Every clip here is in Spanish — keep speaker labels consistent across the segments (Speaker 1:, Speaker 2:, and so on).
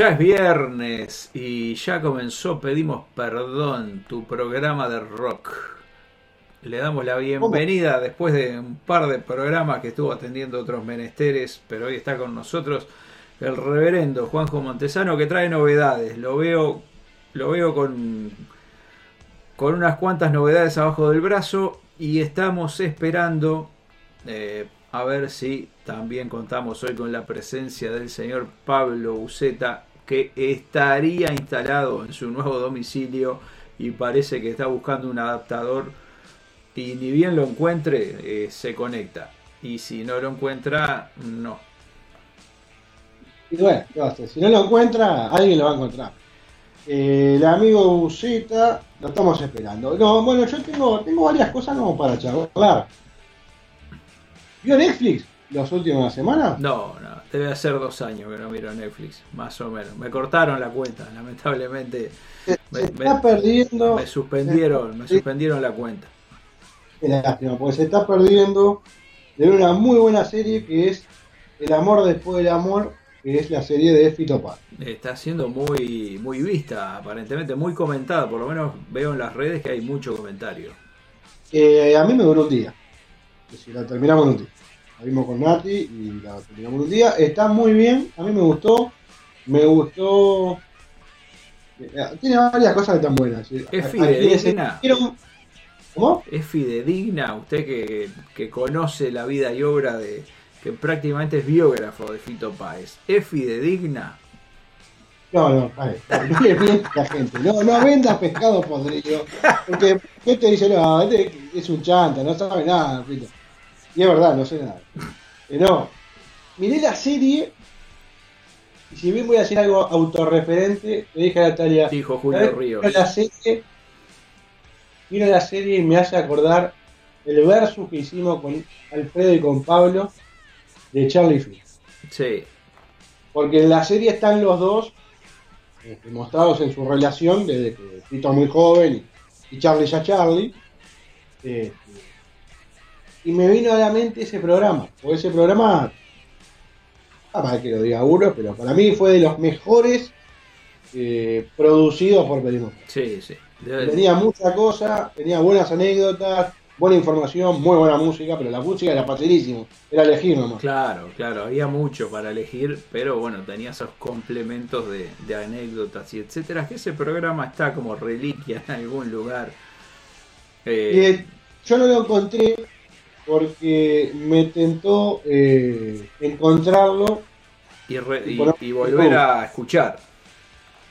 Speaker 1: Ya es viernes y ya comenzó Pedimos Perdón, tu programa de rock. Le damos la bienvenida después de un par de programas que estuvo atendiendo otros menesteres, pero hoy está con nosotros el reverendo Juanjo Montesano que trae novedades. Lo veo, lo veo con, con unas cuantas novedades abajo del brazo y estamos esperando eh, a ver si también contamos hoy con la presencia del señor Pablo Uceta, que estaría instalado en su nuevo domicilio y parece que está buscando un adaptador y ni bien lo encuentre, eh, se conecta. Y si no lo encuentra, no.
Speaker 2: Y bueno. Si no lo encuentra, alguien lo va a encontrar. El amigo Buceta, lo estamos esperando. No, bueno, yo tengo, tengo varias cosas como para charlar. ¿Vio Netflix las últimas semanas?
Speaker 1: No, no, debe hacer dos años que no miro Netflix, más o menos. Me cortaron la cuenta, lamentablemente.
Speaker 2: Se,
Speaker 1: Me,
Speaker 2: se está
Speaker 1: me-
Speaker 2: perdiendo.
Speaker 1: me suspendieron, me suspendieron la cuenta.
Speaker 2: Qué lástima, porque se está perdiendo de una muy buena serie que es El amor después del amor, que es la serie de Fito Páez.
Speaker 1: Está siendo muy, muy vista, aparentemente muy comentada, por lo menos veo en las redes que hay mucho comentario.
Speaker 2: Eh, a mí me duró un día. La terminamos en un día. La vimos con Nati y la terminamos un día. Está muy bien, a mí me gustó. Me gustó. eh, Tiene varias cosas que están buenas.
Speaker 1: Es fidedigna.
Speaker 2: ¿Cómo?
Speaker 1: Es fidedigna, usted que, que conoce la vida y obra de, que prácticamente es biógrafo de Fito Páez, ¿es fidedigna?
Speaker 2: No, no, a ver, no le la gente. No, no vendas pescado podrido. Porque ¿qué te dice? No, este es un chanta, no sabe nada, Fito. Y es verdad, no sé nada. Eh, no. Miré la serie. Y si bien voy a decir algo autorreferente, le dije a Natalia.
Speaker 1: Dijo Julio. Ríos.
Speaker 2: Miro la serie. Miro la serie y me hace acordar el versus que hicimos con Alfredo y con Pablo de Charlie Field.
Speaker 1: Sí,
Speaker 2: Porque en la serie están los dos este, mostrados en su relación desde que Tito es muy joven y, Charlie ya Charlie. Este, y me vino a la mente ese programa. Porque ese programa, ah, para que lo diga uno, pero para mí fue de los mejores eh, producidos por Periodismo.
Speaker 1: sí, sí.
Speaker 2: Tenía mucha cosa, tenía buenas anécdotas, buena información, muy buena música, pero la música era facilísimo, era elegir nomás.
Speaker 1: Claro, claro, había mucho para elegir, pero bueno, tenía esos complementos de, de anécdotas y etcétera, que ese programa está como reliquia en algún lugar. Eh,
Speaker 2: Eh, yo no lo encontré porque me tentó eh, encontrarlo.
Speaker 1: y, re- y- volver a escuchar.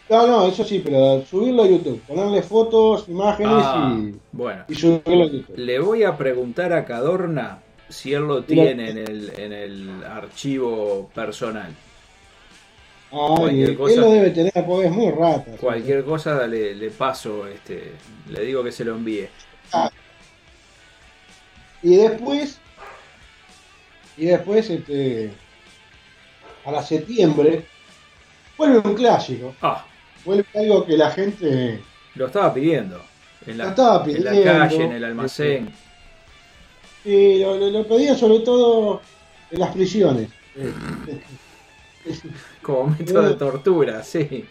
Speaker 2: No, no, eso sí, pero subirlo a YouTube, ponerle fotos, imágenes
Speaker 1: Ah,
Speaker 2: y,
Speaker 1: bueno,
Speaker 2: y subirlo a YouTube.
Speaker 1: le voy a preguntar a Cadorna si él lo tiene en el, en el archivo personal.
Speaker 2: Ay,
Speaker 1: Cualquier
Speaker 2: él
Speaker 1: cosa.
Speaker 2: lo debe tener porque es muy rata.
Speaker 1: Cualquier cosa le, le paso, este, le digo que se lo envíe.
Speaker 2: Y después, y después, este, para septiembre, vuelve un clásico.
Speaker 1: Ah,
Speaker 2: Vuelve algo que la gente
Speaker 1: lo estaba pidiendo. En la,
Speaker 2: Lo estaba
Speaker 1: en la calle, en el almacén.
Speaker 2: y lo, lo, lo pedía sobre todo en las prisiones.
Speaker 1: Como método de tortura, sí.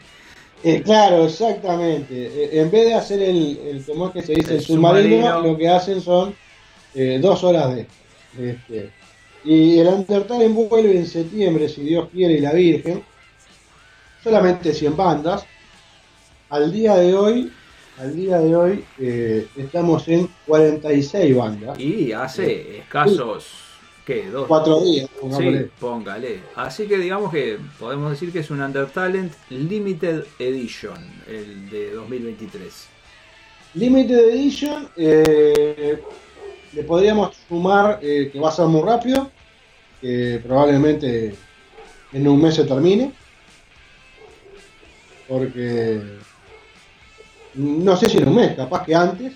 Speaker 2: Eh, claro, exactamente. Eh, en vez de hacer el, el ¿cómo es que se dice?
Speaker 1: El
Speaker 2: El, submarino,
Speaker 1: submarino.
Speaker 2: lo que hacen son eh, dos horas de. este, y el Undertale vuelve en septiembre, si Dios quiere, y la Virgen. Solamente 100 bandas. Al día de hoy, al día de hoy, eh, estamos en 46 bandas.
Speaker 1: Y hace escasos, ¿qué? Dos,
Speaker 2: Cuatro días,
Speaker 1: Sí,
Speaker 2: pongámosle.
Speaker 1: póngale. Así que digamos que podemos decir que es un Undertalent Limited Edition, el de 2023.
Speaker 2: Limited Edition, eh, le podríamos sumar eh, que va a ser muy rápido, que probablemente en un mes se termine, porque no sé si en un mes, capaz que antes,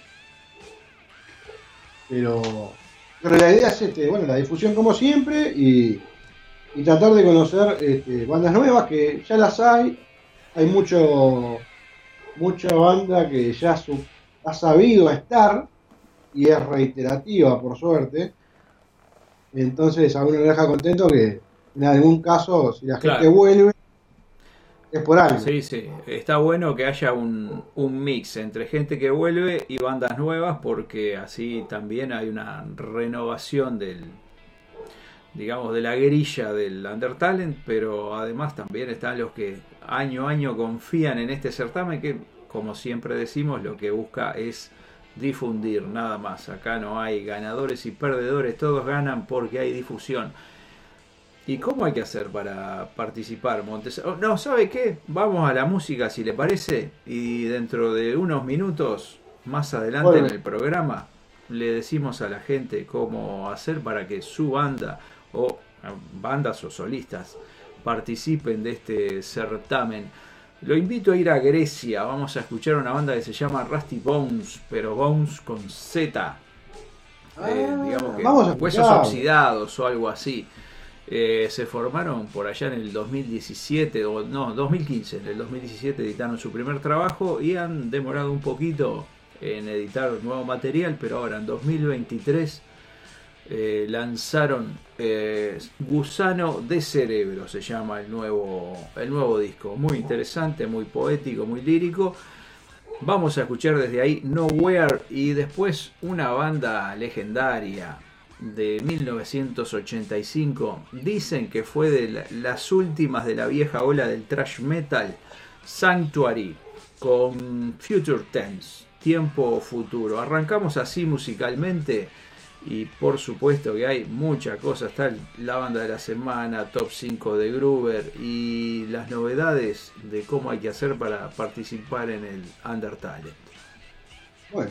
Speaker 2: pero, pero la idea es este, bueno, la difusión como siempre y, y tratar de conocer este, bandas nuevas que ya las hay, hay mucho mucha banda que ya su- ha sabido estar y es reiterativa por suerte. Entonces a uno le deja contento que en algún caso si la gente vuelve es por algo.
Speaker 1: Sí, sí. Está bueno que haya un, un mix entre gente que vuelve y bandas nuevas porque así también hay una renovación del digamos de la grilla del Undertalent, pero además también están los que año a año confían en este certamen que como siempre decimos lo que busca es difundir nada más. Acá no hay ganadores y perdedores, todos ganan porque hay difusión. ¿Y cómo hay que hacer para participar, Montes? Oh, no, ¿sabe qué? Vamos a la música, si le parece, y dentro de unos minutos, más adelante
Speaker 2: Bueno.
Speaker 1: en el programa, le decimos a la gente cómo hacer para que su banda o eh, bandas o solistas participen de este certamen. Lo invito a ir a Grecia, vamos a escuchar una banda que se llama Rusty Bones, pero Bones con Z. Eh,
Speaker 2: Ah,
Speaker 1: digamos que
Speaker 2: vamos a
Speaker 1: huesos oxidados o algo así. Eh, se formaron por allá en el 2017, o no, 2015. En el 2017 editaron su primer trabajo y han demorado un poquito en editar nuevo material, pero ahora en 2023 eh, lanzaron eh, Gusano de Cerebro, se llama el nuevo, el nuevo disco. Muy interesante, muy poético, muy lírico. Vamos a escuchar desde ahí Nowhere y después una banda legendaria de 1985. Dicen que fue de la- las últimas de la vieja ola del thrash metal, Sanctuary, con Future Tense, tiempo futuro. Arrancamos así musicalmente y por supuesto que hay mucha cosa. Está la banda de la semana, top 5 de Gruber y las novedades de cómo hay que hacer para participar en el Undertale.
Speaker 2: Bueno,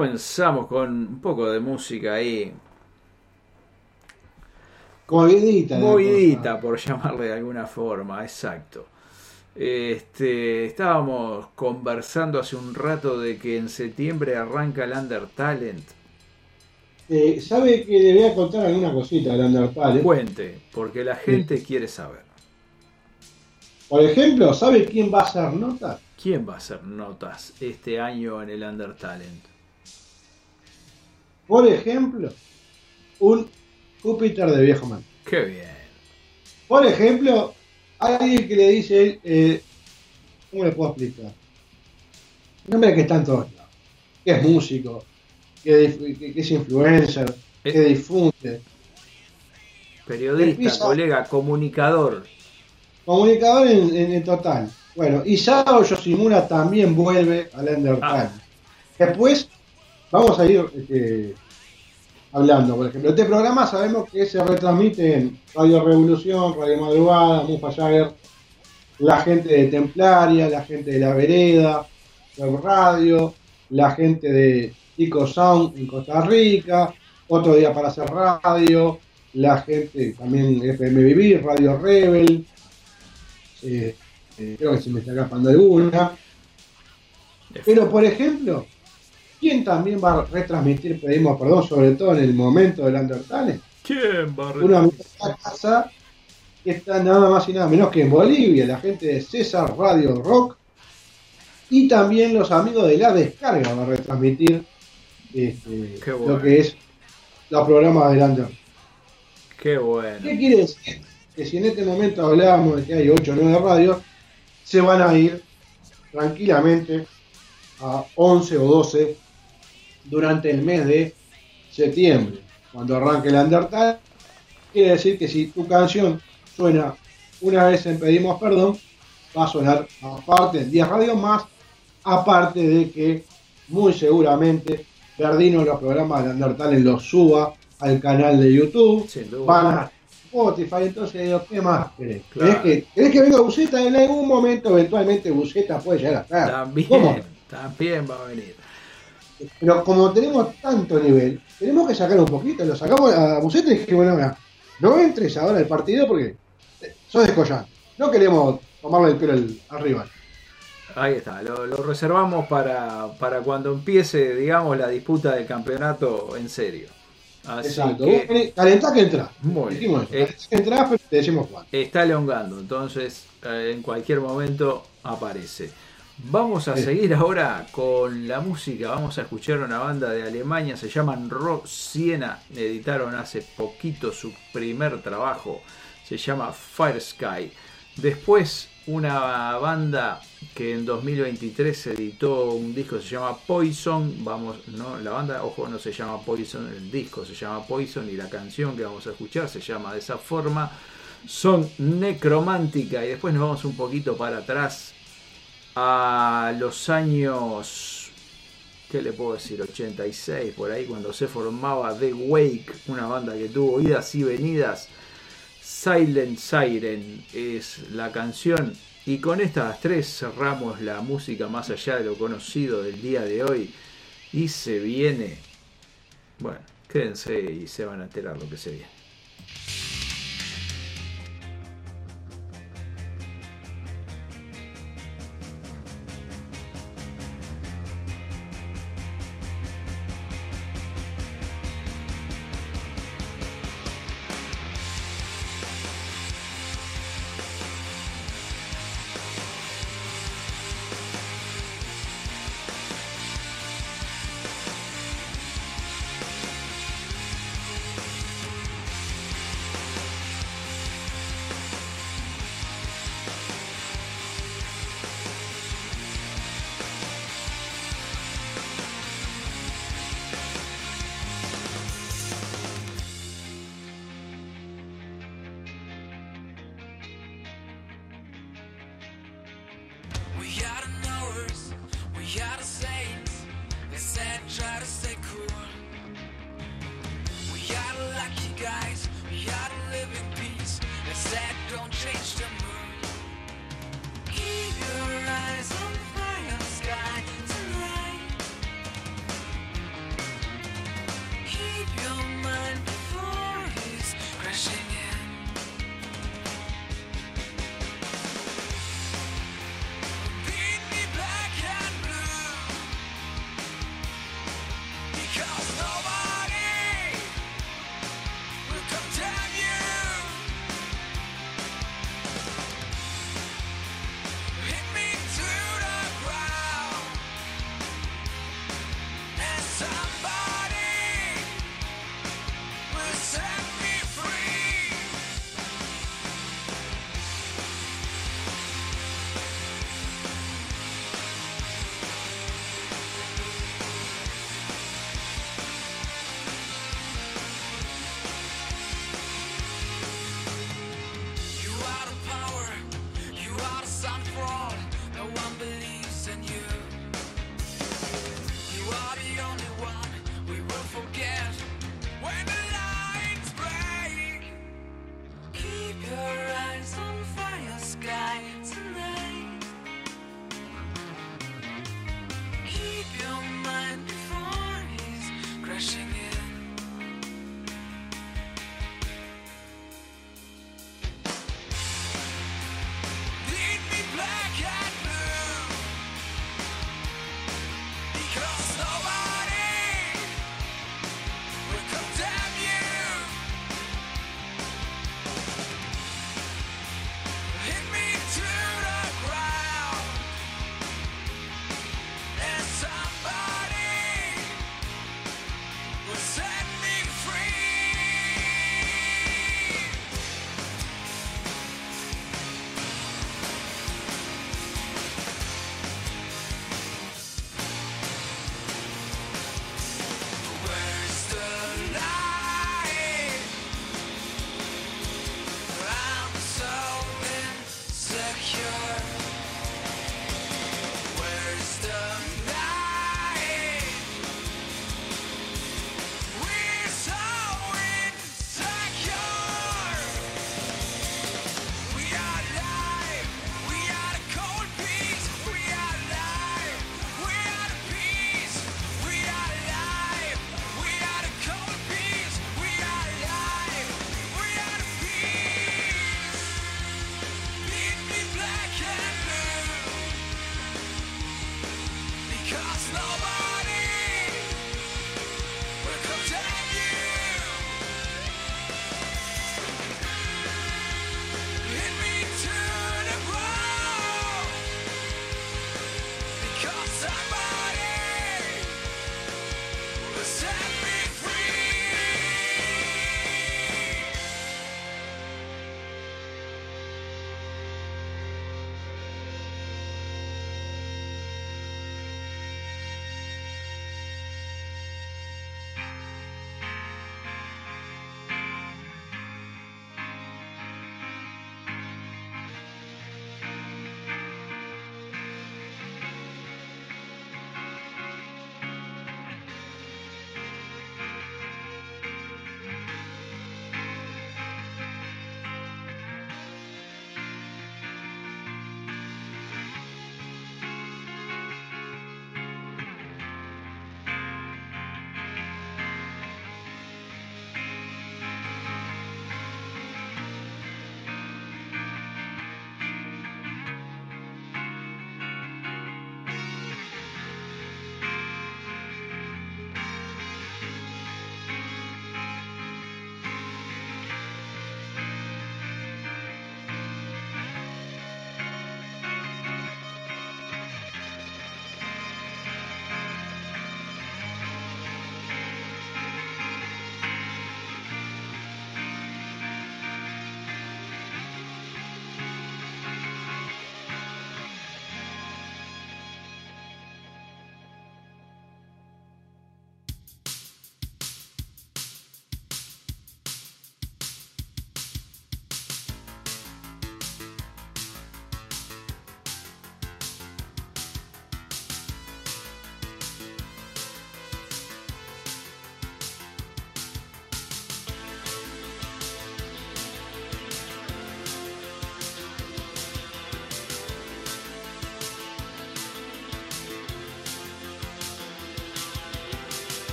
Speaker 1: Comenzamos con un poco de música ahí.
Speaker 2: Movidita.
Speaker 1: Movidita, por llamarle de alguna forma, exacto. Este, estábamos conversando hace un rato de que en septiembre arranca el Under Talent.
Speaker 2: Eh, ¿Sabe que le voy a contar alguna cosita del Undertale?
Speaker 1: Cuente, porque la gente quiere saber.
Speaker 2: Por ejemplo, ¿sabe quién va a hacer notas?
Speaker 1: ¿Quién va a hacer notas este año en el Under Talent?
Speaker 2: Por ejemplo, un Júpiter de viejo man.
Speaker 1: Qué bien.
Speaker 2: Por ejemplo, alguien que le dice, eh, ¿cómo le puedo explicar? Un hombre que está en todos lados, que es músico, que, dif- que- que es influencer,
Speaker 1: Eh.
Speaker 2: que difunde,
Speaker 1: Periodista,
Speaker 2: Empieza-
Speaker 1: colega, comunicador.
Speaker 2: comunicador en, en el total. Bueno, Isao Yoshimura también vuelve al Undertale.
Speaker 1: Ah.
Speaker 2: Después vamos a ir este, hablando, por ejemplo. Este programa sabemos que se retransmite en Radio Revolución, Radio Madrugada, Mufa Jagger, la gente de Templaria, la gente de La Vereda, Web Radio, la gente de Tico Sound en Costa Rica, otro día para hacer radio, la gente también FM Vivir, Radio Rebel, eh, eh, creo que se me está escapando alguna. Pero, por ejemplo, ¿quién también va a retransmitir, pedimos perdón, sobre todo en el momento del Undertale?
Speaker 1: ¿Quién va a
Speaker 2: Una de la casa que está nada más y nada menos que en Bolivia, la gente de César Radio Rock. Y también los amigos de la descarga van a retransmitir este,
Speaker 1: bueno.
Speaker 2: lo que es los programas del Undertale.
Speaker 1: Qué bueno.
Speaker 2: ¿Qué quiere decir? Que si en este momento hablábamos de que hay 8 o 9 radios, se van a ir tranquilamente a 11 o 12 durante el mes de septiembre, cuando arranque el Undertale. Quiere decir que si tu canción suena una vez en Pedimos Perdón, va a sonar aparte en 10 radios más, aparte de que muy seguramente Verdino los programas del Undertale los suba al canal de YouTube van a Spotify, entonces digo, ¿qué más querés?
Speaker 1: Claro.
Speaker 2: ¿Querés, que, querés que venga Buceta? En algún momento, eventualmente, Buceta puede llegar acá.
Speaker 1: También,
Speaker 2: ¿Cómo?
Speaker 1: también va a venir.
Speaker 2: Pero como tenemos tanto nivel, tenemos que sacar un poquito. Lo sacamos a Buceta y dije, bueno, mira, no entres ahora al partido porque eh, sos descollante. No queremos tomarle el pelo al, al rival.
Speaker 1: Ahí está, lo, lo reservamos para, para cuando empiece, digamos, la disputa del campeonato en serio. Así
Speaker 2: Exacto.
Speaker 1: que
Speaker 2: calentá que entrás.
Speaker 1: Muy
Speaker 2: Dijimos
Speaker 1: bien.
Speaker 2: calentá que entrás, pero te decimos cuándo.
Speaker 1: está elongando, entonces eh, en cualquier momento aparece. Vamos a seguir ahora con la música. Vamos a escuchar una banda de Alemania, se llaman Rock Siena. Editaron hace poquito su primer trabajo, se llama Fire Sky. Después, una banda que en 2023 editó un disco que se llama Poison. Vamos, no, la banda, ojo, no se llama Poison, el disco se llama Poison y la canción que vamos a escuchar se llama de esa forma. Son necromántica y después nos vamos un poquito para atrás a los años, ¿qué le puedo decir? 86, por ahí, cuando se formaba The Wake, una banda que tuvo idas y venidas. Silent Siren es la canción. Y con estas tres cerramos la música más allá de lo conocido del día de hoy. Y se viene. Bueno, quédense y se van a enterar lo que se viene.
Speaker 3: you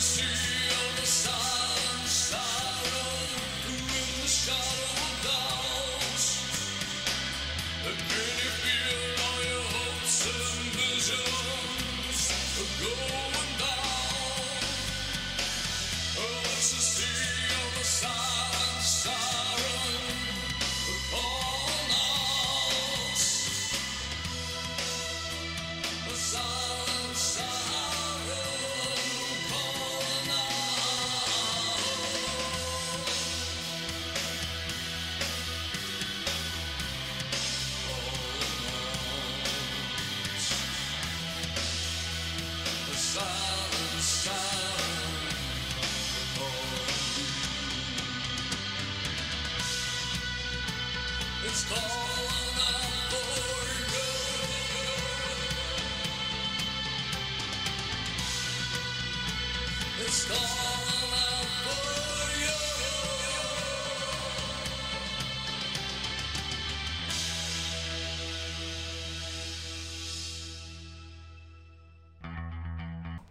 Speaker 3: see.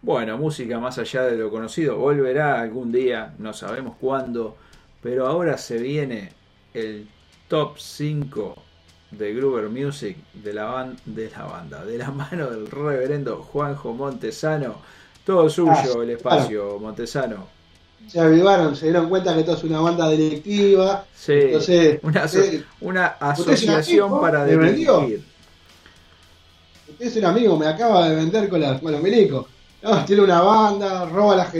Speaker 1: Bueno, música más allá de lo conocido, volverá algún día, no sabemos cuándo, pero ahora se viene el top 5 de Gruber Music de la, de la banda, de la mano del reverendo Juanjo Montesano. Todo suyo ah, el espacio, Montesano.
Speaker 2: Se avivaron, se dieron cuenta que esto es una banda delictiva.
Speaker 1: Sí, entonces, una, asociación para delinquir.
Speaker 2: Usted es un amigo, me acaba de vender con, la, con los milicos. No, tiene una banda, roba a las,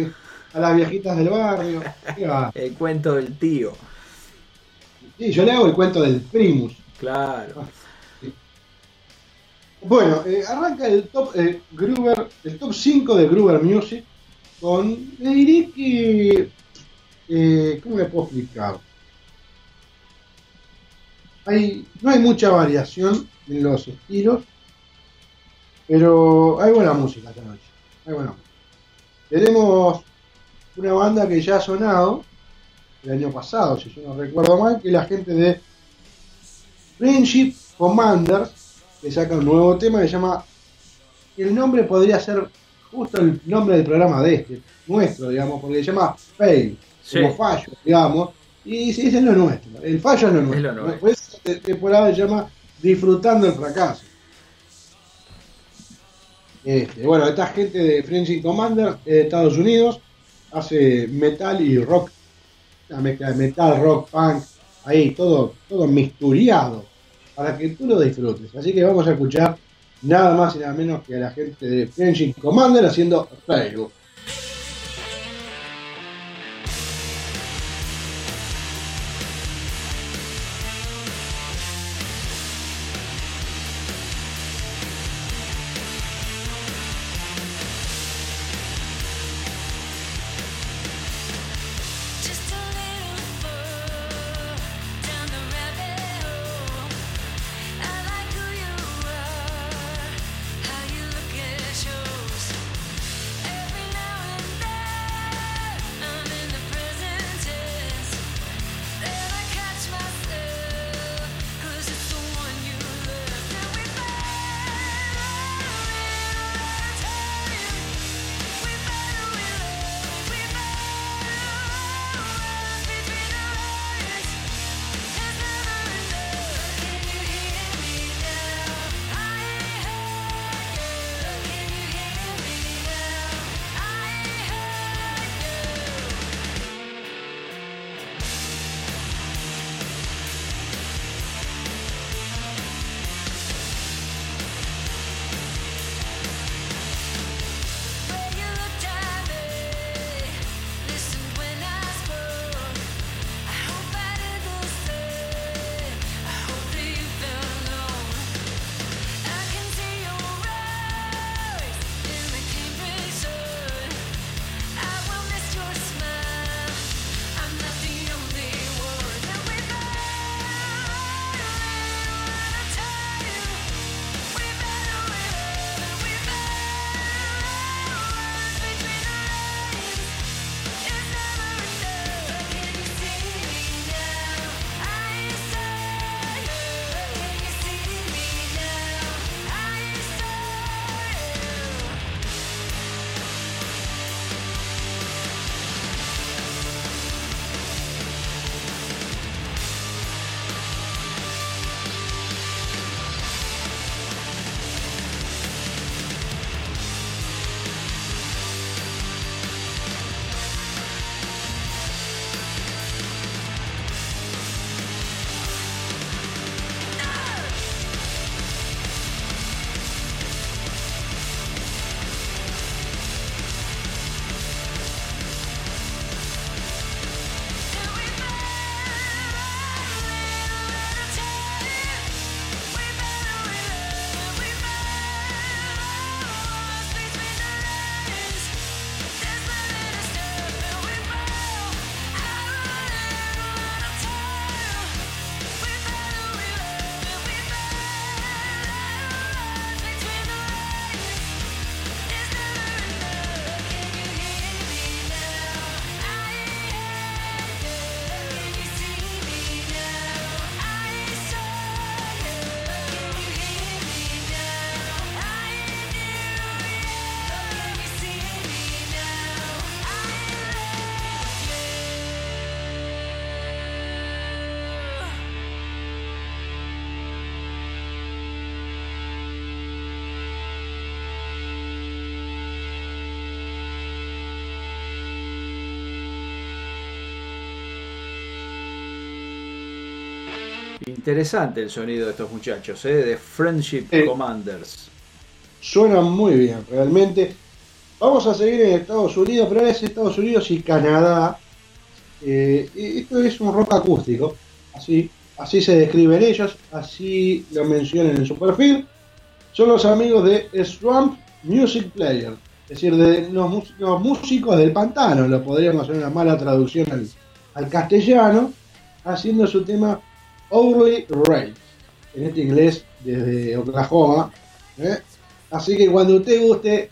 Speaker 2: a las viejitas del barrio.
Speaker 1: el cuento del tío.
Speaker 2: Sí, yo le hago el cuento del primus.
Speaker 1: Claro.
Speaker 2: Bueno, eh, arranca el top eh, Gruber, el top 5 de Gruber Music con, le diré que, eh, ¿cómo le puedo explicar? Hay, no hay mucha variación en los estilos, pero hay buena música esta noche bueno, tenemos una banda que ya ha sonado el año pasado, si yo no recuerdo mal, que es la gente de Friendship Commanders, que saca un nuevo tema que se llama. El nombre podría ser justo el nombre del programa de este, nuestro, digamos, porque se llama Fail, como fallo, digamos. Y si es lo nuestro, el fallo es lo nuestro. Es lo nuestro. Pues, temporada se llama Disfrutando el fracaso. Este, bueno, esta gente de French Commander eh, de Estados Unidos hace metal y rock, una mezcla de metal, rock, punk, ahí todo, todo misturiado
Speaker 4: para que tú lo disfrutes. Así que vamos a escuchar nada más y nada menos que a la gente de French Commander haciendo Facebook.
Speaker 1: Interesante el sonido de estos muchachos, ¿eh? de Friendship Commanders.
Speaker 4: Suenan muy bien, realmente. Vamos a seguir en Estados Unidos, pero es Estados Unidos y Canadá. Eh, esto es un rock acústico, así, así se describen ellos, así lo mencionan en su perfil. Son los amigos de Swamp Music Player, es decir, de los, músicos del pantano, lo podríamos hacer una mala traducción al castellano, haciendo su tema Orly Ray, en este inglés desde Oklahoma. ¿eh? Así que cuando usted guste,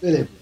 Speaker 4: te
Speaker 2: teléfono.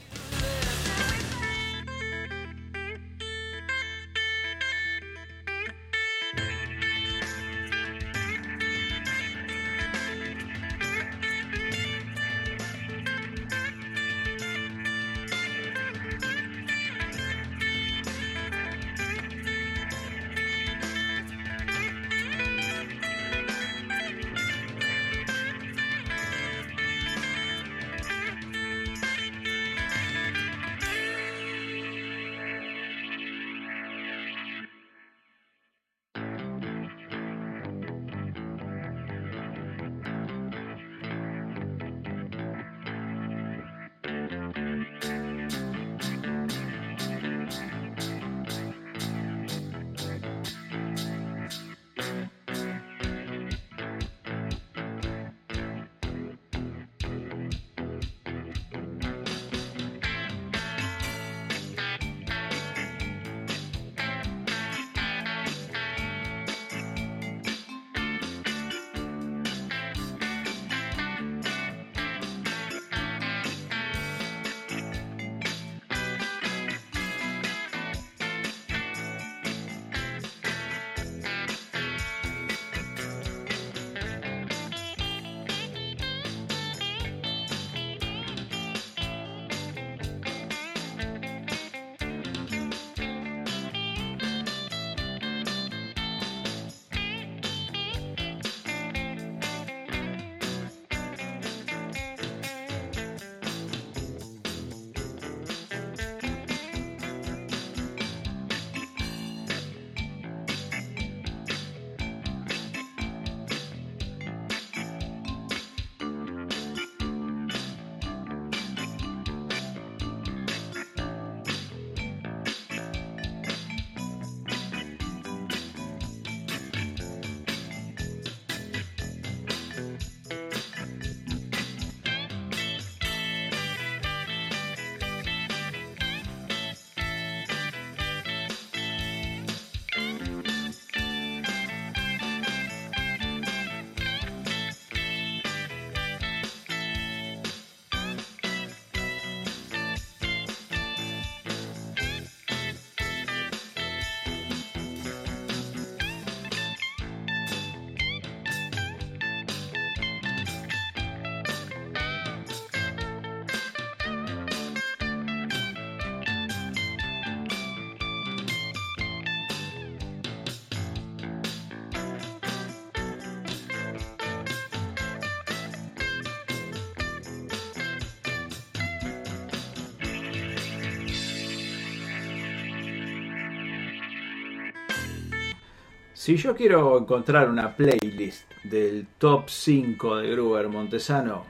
Speaker 1: Si yo quiero encontrar una playlist del top 5 de Gruber Montesano,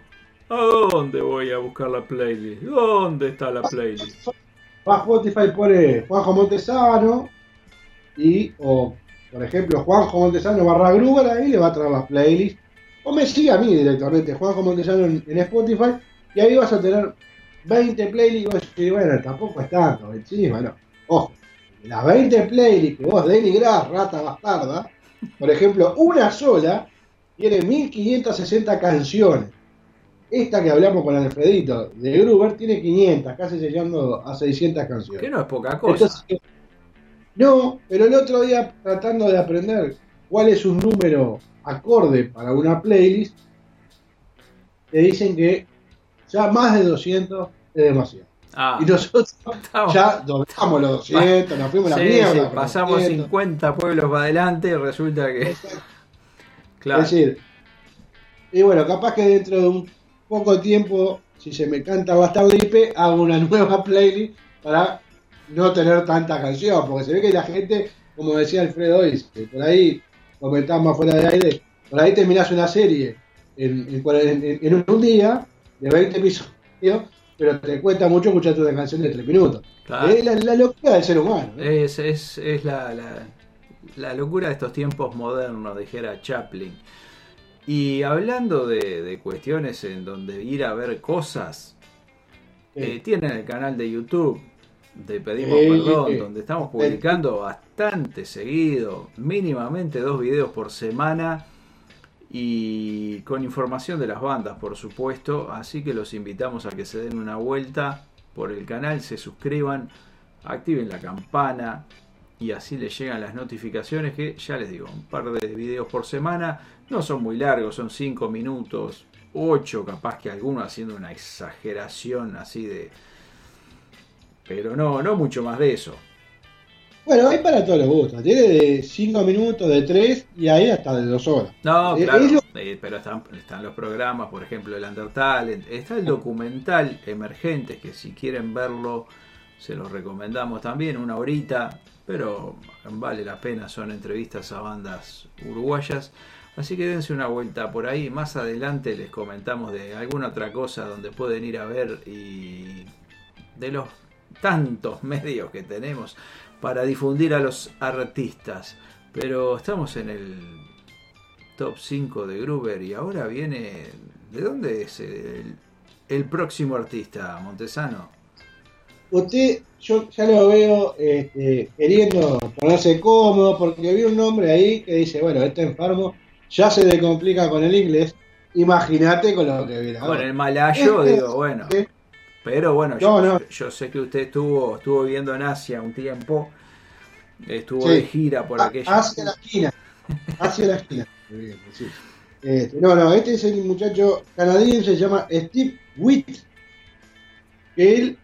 Speaker 1: ¿a dónde voy a buscar la playlist? ¿Dónde está la playlist?
Speaker 2: Va a Spotify, pone Juanjo Montesano y, o por ejemplo, Juanjo Montesano barra Gruber, ahí le va a traer la playlist. O me sigue a mí directamente, Juanjo Montesano en, Spotify, y ahí vas a tener 20 playlists. Y vas bueno, tampoco es tanto, sí, bueno, ojo, las 20 playlists que vos denigrás, rata bastarda, por ejemplo, una sola tiene 1560 canciones. Esta que hablamos con Alfredito de Gruber tiene 500, casi llegando a 600 canciones.
Speaker 1: Que no es poca cosa.
Speaker 2: Entonces, no, pero el otro día tratando de aprender cuál es un número acorde para una playlist, te dicen que ya más de 200 es demasiado.
Speaker 1: Ah,
Speaker 2: Y nosotros
Speaker 1: estamos-
Speaker 2: ya doblamos los 200, nos fuimos a la mierda.
Speaker 1: sí, pasamos
Speaker 2: 200.
Speaker 1: 50 pueblos para adelante y resulta que. Claro.
Speaker 2: Es decir, y bueno, capaz que dentro de un poco tiempo, si se me canta Bastardipe, hago una nueva playlist para no tener tanta canción, porque se ve que la gente, como decía Alfredo hoy, por ahí comentamos fuera de aire, por ahí terminás una serie en- en un día de 20 episodios, pero te cuesta mucho escucharte una canción de 3 minutos.
Speaker 1: Claro.
Speaker 2: Es la, la locura del ser humano. ¿no?
Speaker 1: Es, es, es la, la, la locura de estos tiempos modernos, dijera Chaplin. Y hablando de, de cuestiones en donde ir a ver cosas,
Speaker 2: Sí.
Speaker 1: eh, tienen el canal de YouTube de Pedimos Perdón, donde estamos publicando bastante seguido, mínimamente dos videos por semana y con información de las bandas, por supuesto. Así que los invitamos a que se den una vuelta por el canal, se suscriban, activen la campana y así les llegan las notificaciones que ya les digo, un par de videos por semana, no son muy largos, son 5 minutos, 8 capaz que alguno haciendo una exageración así de... Pero no, no mucho más de eso.
Speaker 2: Bueno, hay para todos los gustos. Tiene de 5 minutos, de 3 y ahí hasta de 2 horas.
Speaker 1: No,
Speaker 2: Eh,
Speaker 1: claro, eh, pero están, están los programas, por ejemplo, el Undertalent, está el documental Emergentes, que si quieren verlo, se los recomendamos también, una horita, pero vale la pena, son entrevistas a bandas uruguayas, así que dense una vuelta por ahí, más adelante les comentamos de alguna otra cosa donde pueden ir a ver y de los tantos medios que tenemos para difundir a los artistas, pero estamos en el top 5 de Gruber y ahora viene... ¿De dónde es el, el próximo artista, Montesano?
Speaker 2: Usted, yo ya lo veo este, queriendo ponerse cómodo porque vi un nombre ahí que dice, bueno, este enfermo ya se le complica con el inglés. Imagínate con lo que viene
Speaker 1: Con
Speaker 2: ahora.
Speaker 1: el malayo,
Speaker 2: Este-
Speaker 1: digo, bueno.
Speaker 2: este-
Speaker 1: Pero bueno,
Speaker 2: No,
Speaker 1: yo,
Speaker 2: no.
Speaker 1: yo sé que usted estuvo, estuvo viviendo en Asia un tiempo, estuvo
Speaker 2: Sí.
Speaker 1: de gira por
Speaker 2: a-
Speaker 1: aquella...
Speaker 2: Hacia la esquina. Hacia la esquina. Sí. Este, no, no, este es el muchacho canadiense, se llama Steve Witt. Que él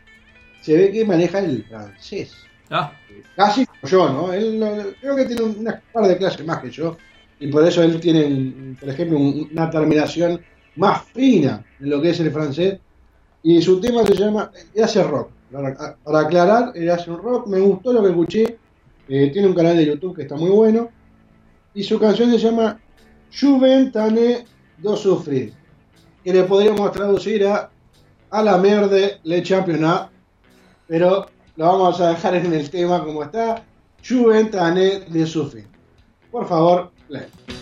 Speaker 2: se ve que maneja el francés.
Speaker 1: Ah,
Speaker 2: Casi como yo, ¿no? Él creo que tiene una par de clases más que yo. Y por eso él tiene, por ejemplo, un- una terminación más fina en lo que es el francés. Y su tema se llama. Hace rock. Para, para aclarar, hace rock. Me gustó lo que escuché. Eh, tiene un canal de YouTube que está muy bueno. Y su canción se llama Juventane do Souffrir. Que le podríamos traducir a A la merde le championnat pero lo vamos a dejar en el tema como está. Juventane de Sufi. Por favor, lee.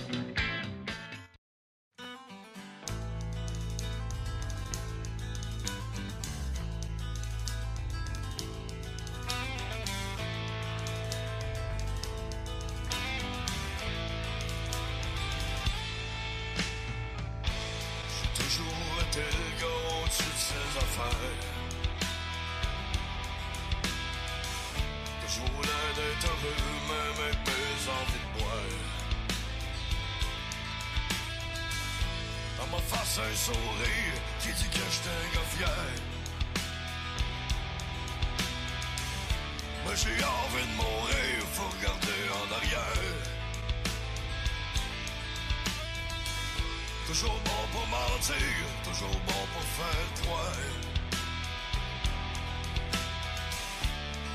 Speaker 5: j'ai envie de mourir, faut regarder en arrière. Toujours bon pour mentir, toujours bon pour faire croire.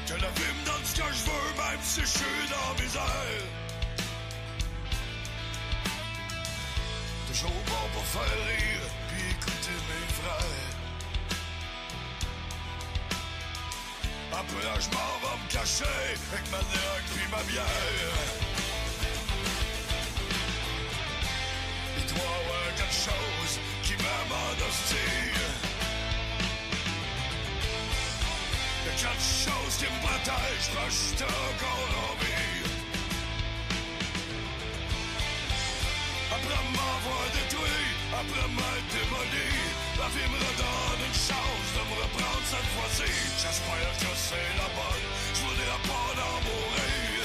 Speaker 5: Que la vie me donne ce que je veux, même si je suis dans la misère. Toujours bon pour faire rire, puis écouter mes frères. Après là, je m'en vais me cacher avec ma drogue puis ma bière. Il doit y avoir quelque chose qui m'amène hostile. Il y a quelque chose qui me protège, je suis encore en vie. Après m'avoir détruit, après m'être démoli, la vie me redonne une chance de me reprendre cette fois-ci. J'espère que c'est la bonne, je voudrais pas en mourir.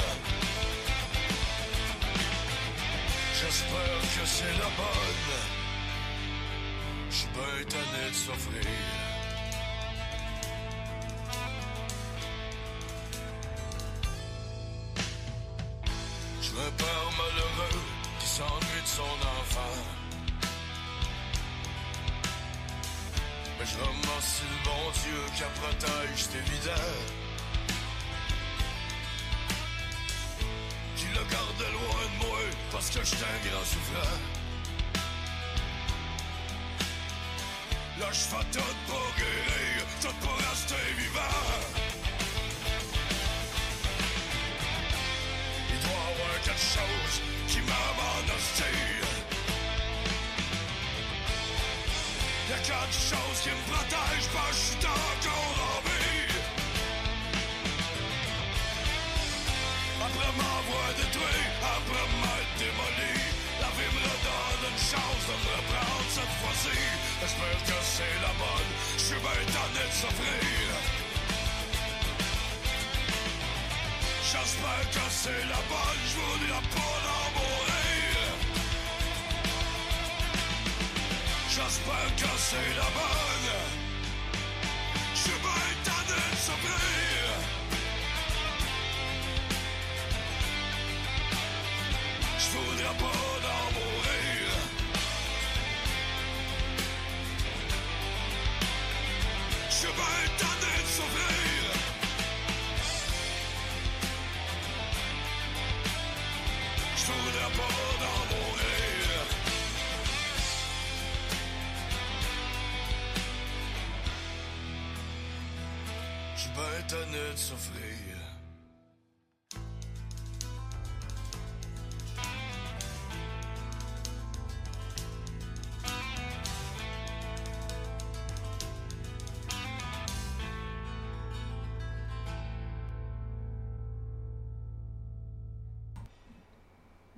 Speaker 5: J'espère que c'est la bonne, je suis bien tanné de souffrir.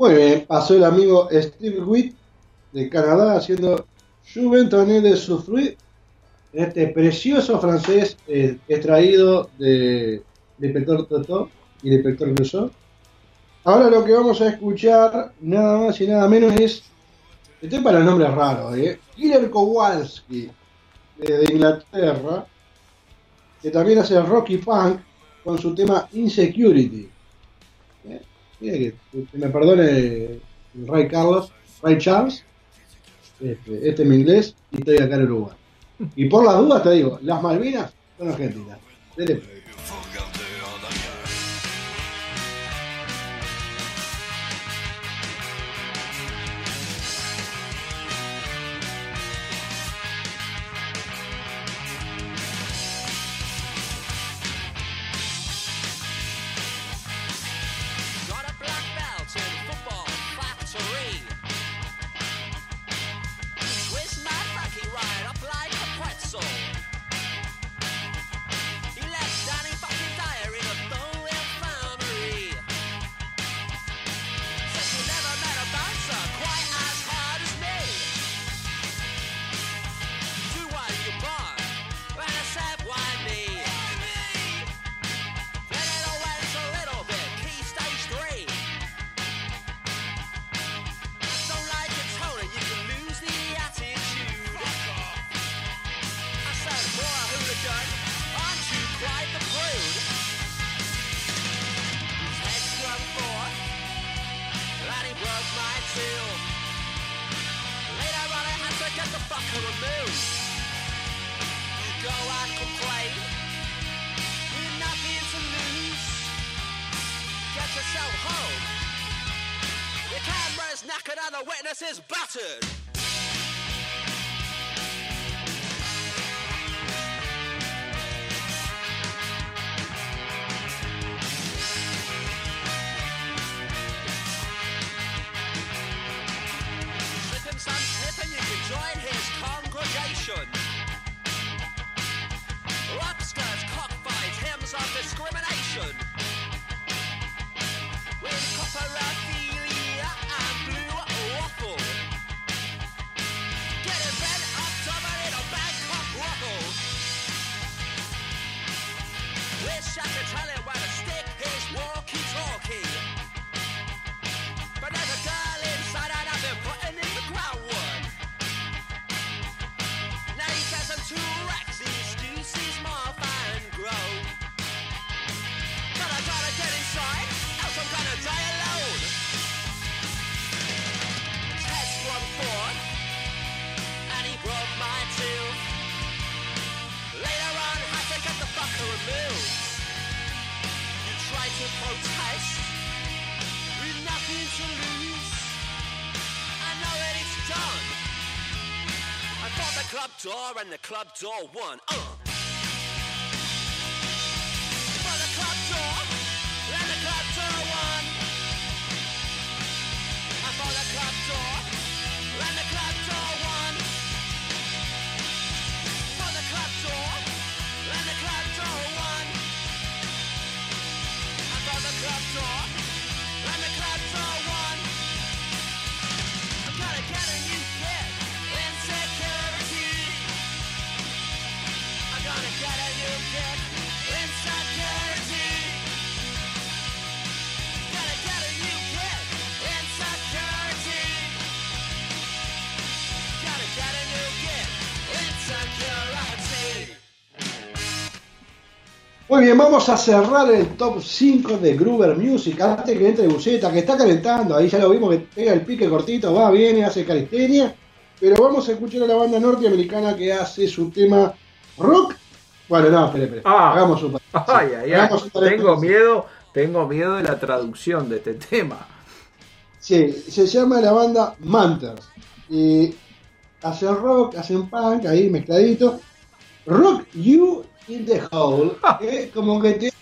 Speaker 2: Muy bien, pasó el amigo Steve Witt de Canadá haciendo Juventus de Souffrir, este precioso francés eh, extraído de de Inspector Totó y de Inspector Clouseau. Ahora lo que vamos a escuchar, nada más y nada menos, es. Este para nombres raros, ¿eh? Killer Kowalski, de, de Inglaterra, que también hace Rocky Punk con su tema Insecurity. ¿Eh? Mira que, me perdone Ray Carlos, Ray Charles, este, este es mi inglés y estoy acá en Uruguay. Y por las dudas te digo, las Malvinas son argentinas. Dele Muy bien, vamos a cerrar el top 5 de Gruber Music. Antes que entre Buceta, que está calentando. Ahí ya lo vimos que pega el pique cortito, va, viene, hace calistenia. Pero vamos a escuchar a la banda norteamericana que hace su tema rock. Bueno, no, espere, espere.
Speaker 1: Ah.
Speaker 2: Hagamos un
Speaker 1: Ay, ay, ay.
Speaker 2: Hagamos
Speaker 1: Tengo miedo, tengo miedo de la traducción de este tema.
Speaker 2: Sí, se llama la banda Manters. Y hacen rock, hacen punk, ahí mezcladito. Rock You in the Hole. que como que te,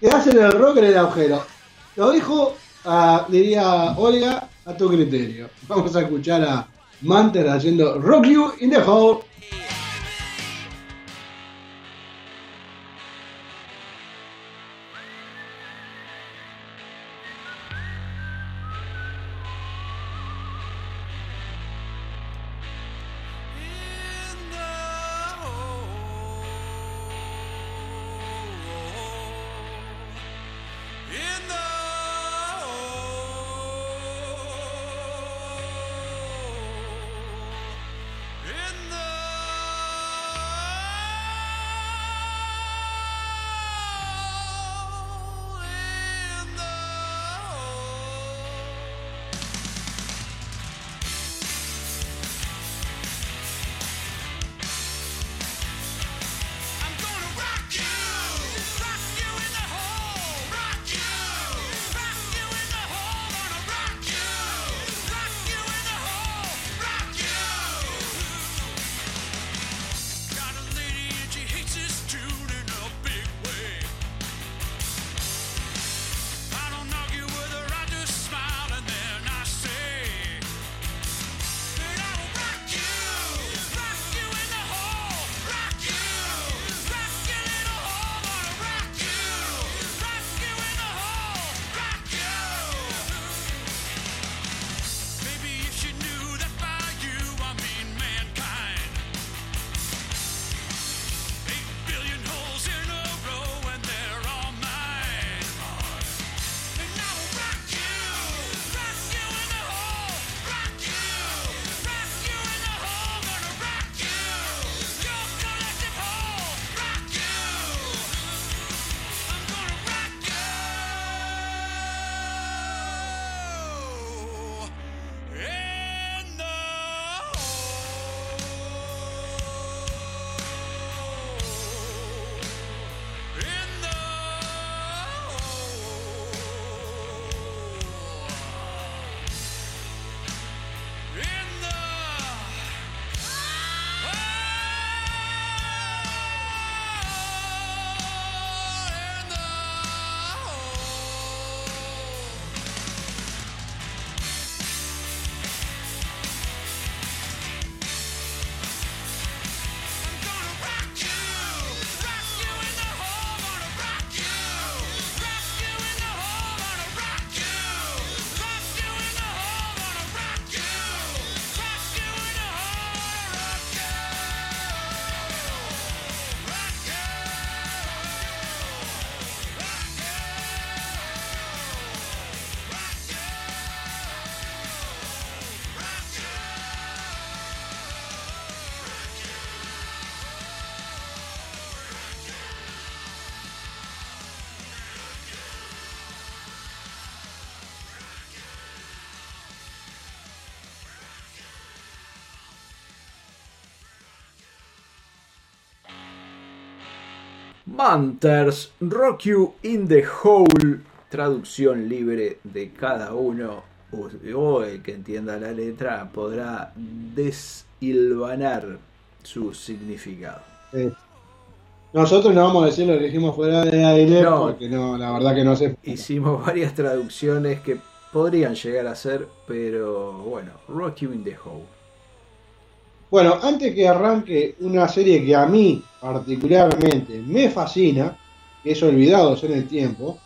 Speaker 2: te hacen el rock en el agujero. Lo dijo, ah, diría Olga, a tu criterio. Vamos a escuchar a Manters haciendo Rock You in the Hole.
Speaker 1: Manters, Rock You in the Hole, traducción libre de cada uno. O el que entienda la letra podrá deshilvanar su significado.
Speaker 2: Nosotros no vamos a decir lo que dijimos fuera de aire
Speaker 1: No.
Speaker 2: porque no, la verdad que no sé.
Speaker 1: Hicimos varias traducciones que podrían llegar a ser, pero bueno, Rock You in the Hole.
Speaker 2: Bueno, antes que arranque una serie que a mí particularmente me fascina, que es Olvidados en el Tiempo,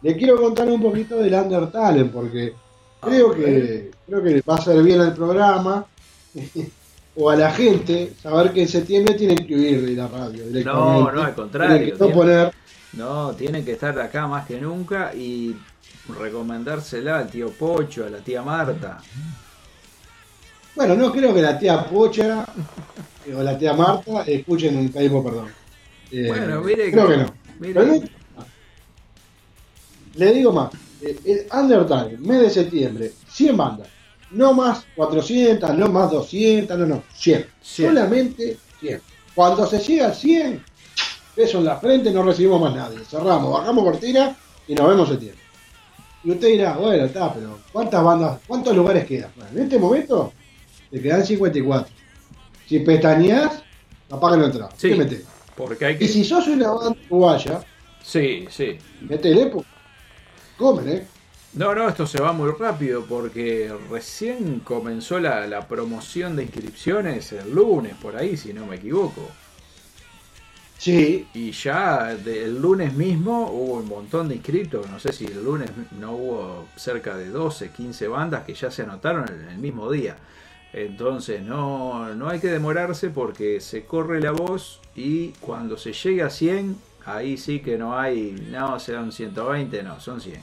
Speaker 2: le quiero contar un poquito del Undertale, porque creo
Speaker 1: Ah,
Speaker 2: que, creo que va a ser bien al programa o a la gente saber que en septiembre tienen que huir de la radio. directamente.
Speaker 1: no, al contrario,
Speaker 2: Tienen que no poner
Speaker 1: No, tienen que estar acá más que nunca y recomendársela al tío Pocho, a la tía Marta.
Speaker 2: Bueno, no creo que la tía Pocha o la tía Marta escuchen un pedimos perdón. Eh,
Speaker 1: Bueno, mire
Speaker 2: creo
Speaker 1: que-
Speaker 2: que no.
Speaker 1: mire
Speaker 2: no- Le digo más, eh, el Undertale, mes de septiembre, 100 bandas. No más 400, no más 200, no, no, 100.
Speaker 1: 100.
Speaker 2: Solamente 100. Cuando se llega a 100, peso en la frente, no recibimos más nadie. Cerramos, bajamos cortina y nos vemos septiembre. Y usted dirá, bueno, está, pero ¿cuántas bandas, cuántos lugares quedan? Bueno, en este momento te quedan 54. Si pestañeas, apagan entrada.
Speaker 1: Sí.
Speaker 2: ¿Qué?
Speaker 1: Porque hay
Speaker 2: Y
Speaker 1: que.
Speaker 2: si sos una banda uruguaya,
Speaker 1: Sí, sí.
Speaker 2: metele, pues, comen, ¿eh?
Speaker 1: No, no, esto se va muy rápido porque recién comenzó la, la promoción de inscripciones el lunes, por ahí, si no me equivoco.
Speaker 2: Sí,
Speaker 1: Y ya el lunes mismo hubo un montón de inscritos. No sé si el lunes no hubo cerca de 12, 15 bandas que ya se anotaron en el mismo día. Entonces no, no hay que demorarse porque se corre la voz y cuando se llegue a 100, ahí sí que no hay, no, serán 120, no, son 100.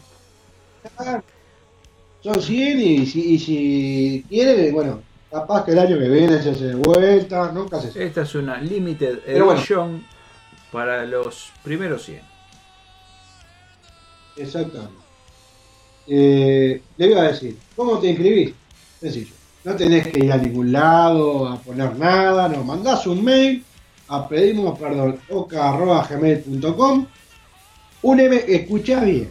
Speaker 2: son 100 y si, y si quieren, bueno, capaz que el año que viene se hace de vuelta, nunca se.
Speaker 1: Esta es una limited
Speaker 2: bueno.
Speaker 1: edition para los primeros 100.
Speaker 2: Exactamente. Eh, le iba a decir, ¿cómo te inscribís? Sencillo. No tenés que ir a ningún lado a poner nada, no. Mandás un mail a pedimos perdón oca.gmail.com un M, escuchá bien.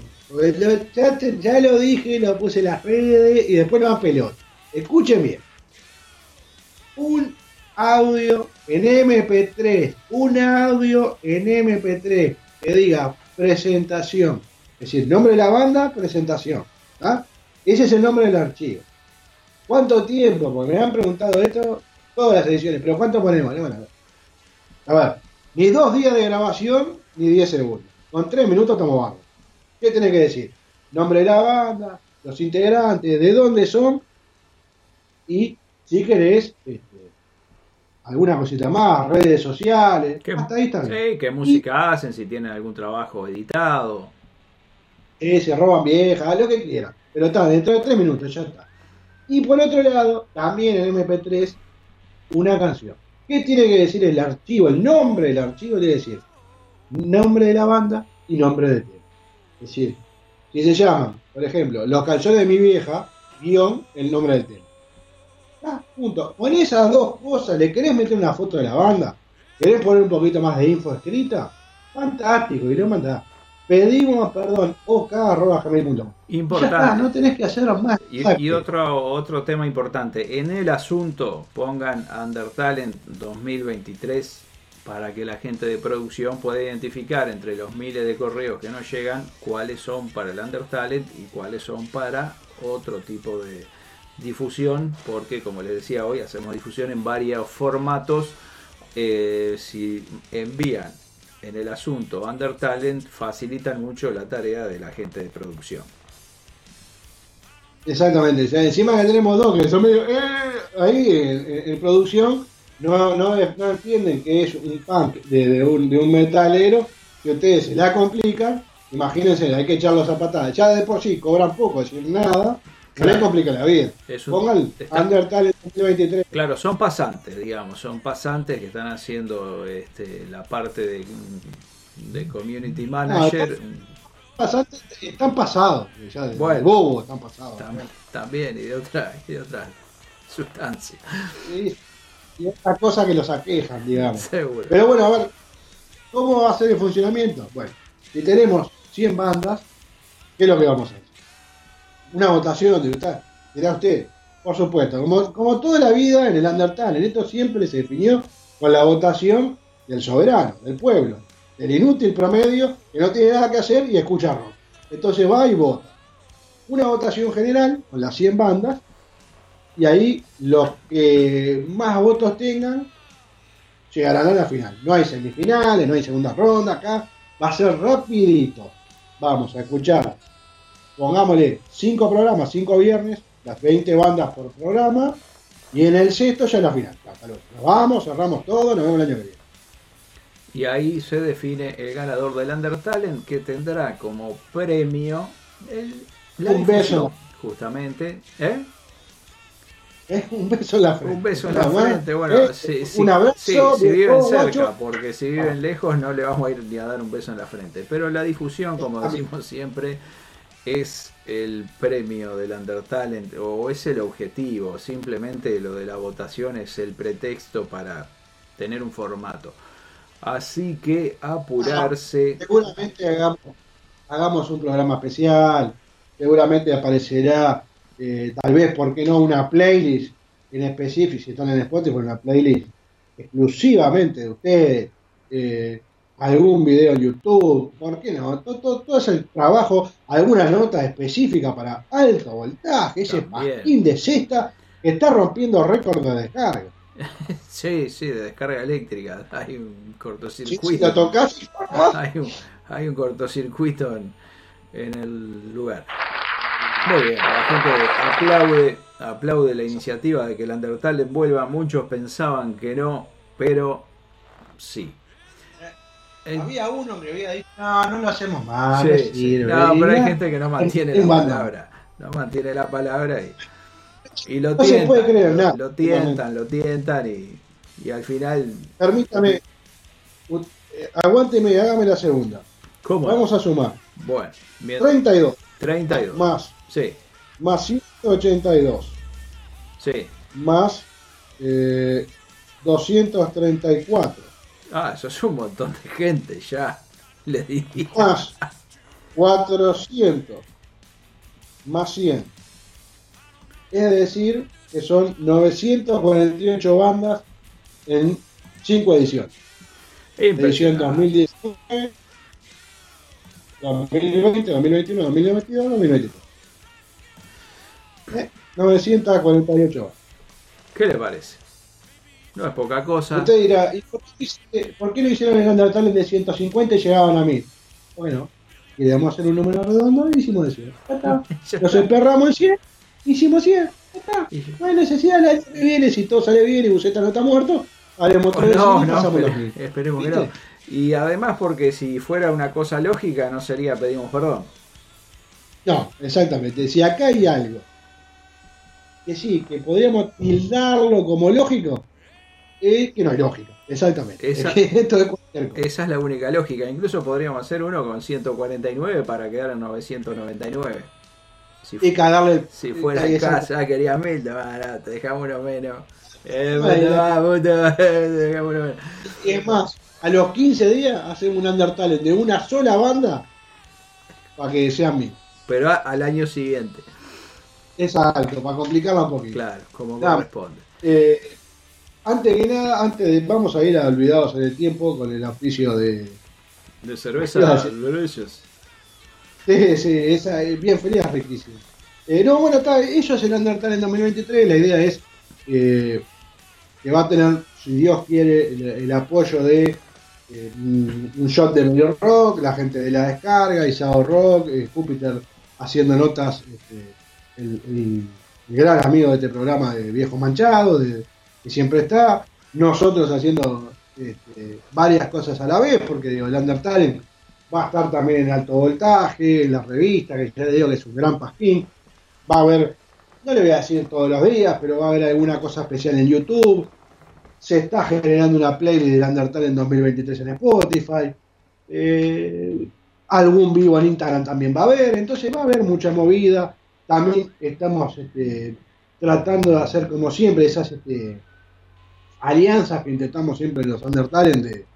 Speaker 2: ya, lo dije, lo puse en las redes y después no va pelota. Escuchen bien. Un audio en MP3, un audio en MP3 que diga presentación, es decir, nombre de la banda, presentación. ¿ah? Ese es el nombre del archivo. ¿Cuánto tiempo? Porque me han preguntado esto todas las ediciones, pero ¿cuánto ponemos? No, bueno, a ver, ni dos días de grabación, ni 10 segundos. Con tres minutos estamos bárbaros. ¿Qué tenés que decir? Nombre de la banda, los integrantes, de dónde son, y si querés, este, alguna cosita más, redes sociales,
Speaker 1: ¿Qué,
Speaker 2: hasta ahí está
Speaker 1: sí, qué música hacen, si tienen algún trabajo editado.
Speaker 2: Eh, se roban viejas, lo que quieran. Pero está, dentro de tres minutos ya está. Y por otro lado, también en MP3, una canción. ¿Qué tiene que decir el archivo? El nombre del archivo tiene que decir nombre de la banda y nombre del tema. Es decir, si se llaman, por ejemplo, Los calzones de mi vieja, guion, el nombre del tema. Ah, punto. Con esas dos cosas, ¿le querés meter una foto de la banda? ¿Querés poner un poquito más de info escrita? Fantástico, y lo mandás. Pedimos perdón, ok.gmail.com. Ya está,
Speaker 1: Importante.
Speaker 2: no tenés que hacer más.
Speaker 1: Y, y otro, otro tema importante, en el asunto pongan Undertalent 2023 para que la gente de producción pueda identificar entre los miles de correos que nos llegan cuáles son para el Undertalent y cuáles son para otro tipo de difusión, porque como les decía hoy, hacemos difusión en varios formatos. Eh, si envían en el asunto Undertalent, facilitan mucho la tarea de la gente de producción.
Speaker 2: Exactamente, encima que tenemos dos que son medio. eh, ahí en, producción no, no, no entienden que es un punk de, de un, de un metalero que ustedes se la complican. Imagínense, hay que echarlos a patadas. Ya de por sí cobran poco, es decir, nada, no
Speaker 1: Claro.
Speaker 2: complica la vida.
Speaker 1: Es un-
Speaker 2: Pongan
Speaker 1: está-
Speaker 2: Undertale 2023.
Speaker 1: Claro, son pasantes, digamos, son pasantes que están haciendo este, la parte de, de community manager.
Speaker 2: Pasantes, están pasados, ya de,
Speaker 1: Bueno.
Speaker 2: bobo están pasados.
Speaker 1: Tam- también y de otra, y de otra sustancia.
Speaker 2: Y, y otra cosa que los aquejan, digamos.
Speaker 1: Seguro.
Speaker 2: Pero bueno, a ver, ¿Cómo va a ser el funcionamiento? Bueno, si tenemos 100 bandas, ¿qué es lo que vamos a hacer? Una votación, dirá dirá usted, por supuesto, como, como toda la vida en el Undertale, en esto siempre se definió con la votación del soberano, del pueblo, del inútil promedio que no tiene nada que hacer y escucha rock. Entonces va y vota. Una votación general con las 100 bandas y ahí los que más votos tengan llegarán a la final. No hay semifinales, no hay segunda ronda acá. Va a ser rapidito. Vamos a escuchar, pongámosle 5 programas, 5 viernes, las 20 bandas por programa. Y en el sexto ya la final. Nos vamos, cerramos todo, nos vemos el año que viene.
Speaker 1: Y ahí se define el ganador del Undertalent que tendrá como premio el, la
Speaker 2: Un beso.
Speaker 1: justamente. ¿Eh?
Speaker 2: Es un beso en la frente.
Speaker 1: Un beso en la frente. Bueno,
Speaker 2: eh,
Speaker 1: si, si-
Speaker 2: un abrazo.
Speaker 1: sí, si viven cerca, porque si viven lejos no le vamos a ir ni a dar un beso en la frente. Pero la difusión, como decimos siempre, es el premio del Undertalent o es el objetivo. Simplemente lo de la votación es el pretexto para tener un formato. Así que apurarse.
Speaker 2: Seguramente hagamos, hagamos un programa especial. Seguramente aparecerá, eh, tal vez, ¿por qué no? Una playlist en específico. Si están en Spotify, una playlist exclusivamente de ustedes. eh, algún video en YouTube. ¿Por qué no? Todo, todo, todo ese trabajo. Algunas notas específicas para alto voltaje. Ese pasquín de cesta que está rompiendo récord de descarga.
Speaker 1: Sí, sí, de descarga eléctrica. Hay un
Speaker 2: Si, si
Speaker 1: cortocircuito.
Speaker 2: lo tocas,
Speaker 1: hay, un, hay un cortocircuito en, en el lugar. Muy bien, la gente aplaude, aplaude la iniciativa de que el Undertale vuelva. Muchos pensaban que no, pero sí. Eh,
Speaker 2: Había uno que había dicho, no, no lo hacemos más.
Speaker 1: sí,
Speaker 2: no
Speaker 1: sí.
Speaker 2: sirve".
Speaker 1: No,
Speaker 2: Y
Speaker 1: pero hay gente que no mantiene
Speaker 2: en
Speaker 1: la
Speaker 2: banda.
Speaker 1: palabra. No mantiene la palabra y, y lo
Speaker 2: No se puede
Speaker 1: tientan.
Speaker 2: creer nada.
Speaker 1: Lo tientan, lo tientan y, y al final.
Speaker 2: Permítame, eh, aguánteme y hágame la segunda.
Speaker 1: ¿Cómo?
Speaker 2: Vamos a sumar.
Speaker 1: Bueno, bien.
Speaker 2: 32
Speaker 1: 32.
Speaker 2: más,
Speaker 1: Sí,
Speaker 2: más 182
Speaker 1: sí.
Speaker 2: más eh, 234
Speaker 1: Ah, eso es un montón de gente ya. Le diría.
Speaker 2: más 400 más 100. Es decir, que son 948 bandas en 5 ediciones. Edición
Speaker 1: Impresionante.
Speaker 2: 2019, 2020, 2021, 2022, 2023. Eh, 948 bandas.
Speaker 1: ¿Qué le parece? No es poca cosa.
Speaker 2: Usted dirá, ¿y por qué, por qué no hicieron el Undertale de 150 y llegaban a 1000? Bueno, queríamos hacer un número redondo y hicimos de 100. Ya está.
Speaker 1: Ya
Speaker 2: Nos
Speaker 1: está.
Speaker 2: emperramos en 100, hicimos 100. Ya está.
Speaker 1: Y-
Speaker 2: No hay necesidad, año que viene, si todo sale bien y Buceta no está muerto, haremos
Speaker 1: Oh,
Speaker 2: vez
Speaker 1: no,
Speaker 2: y
Speaker 1: no,
Speaker 2: pasamos los
Speaker 1: espere-
Speaker 2: 1000.
Speaker 1: esperemos que no. Y además porque si fuera una cosa lógica no sería pedimos perdón.
Speaker 2: No, exactamente. Si acá hay algo que sí, que podríamos tildarlo como lógico, es que no es lógico. Exactamente.
Speaker 1: Esa-
Speaker 2: Es que esto es cualquier cosa.
Speaker 1: Esa es la única lógica. Incluso podríamos hacer uno con 149 para quedar en 999. Si,
Speaker 2: Y cagarle
Speaker 1: si fuera en
Speaker 2: exacto.
Speaker 1: casa, querías mil, no, no, te dejamos uno menos. Eh, ah, dejamos uno.
Speaker 2: Y es más, a los 15 días hacemos un Undertale de una sola banda para que sean mil.
Speaker 1: Pero a- al año siguiente,
Speaker 2: Exacto, para complicarla un poquito.
Speaker 1: claro, como
Speaker 2: Claro.
Speaker 1: corresponde.
Speaker 2: Eh, antes que nada, antes de, vamos a ir a Olvidados en el Tiempo con el auspicio de.
Speaker 1: De cerveza,
Speaker 2: Gracias. Sí, sí, esa es bien feliz, es riquísimo. Eh, no, bueno, está, eso es el Undertale en 2023. La idea es eh, que va a tener, si Dios quiere, el, el apoyo de eh, un shot de Medio Rock, la gente de la descarga, Isao Rock, eh, Júpiter haciendo notas, este, el, el- el gran amigo de este programa de Viejo Manchado, de, que siempre está, nosotros haciendo este, varias cosas a la vez, porque digo, el Undertale va a estar también en alto voltaje, en la revista, que ya le digo que es un gran pasquín, va a haber, no le voy a decir todos los días, pero va a haber alguna cosa especial en YouTube, se está generando una playlist del Undertale en 2023 en Spotify, eh, algún vivo en Instagram también va a haber, entonces va a haber mucha movida, también estamos este, tratando de hacer como siempre esas este, alianzas que intentamos siempre en los Undertale de,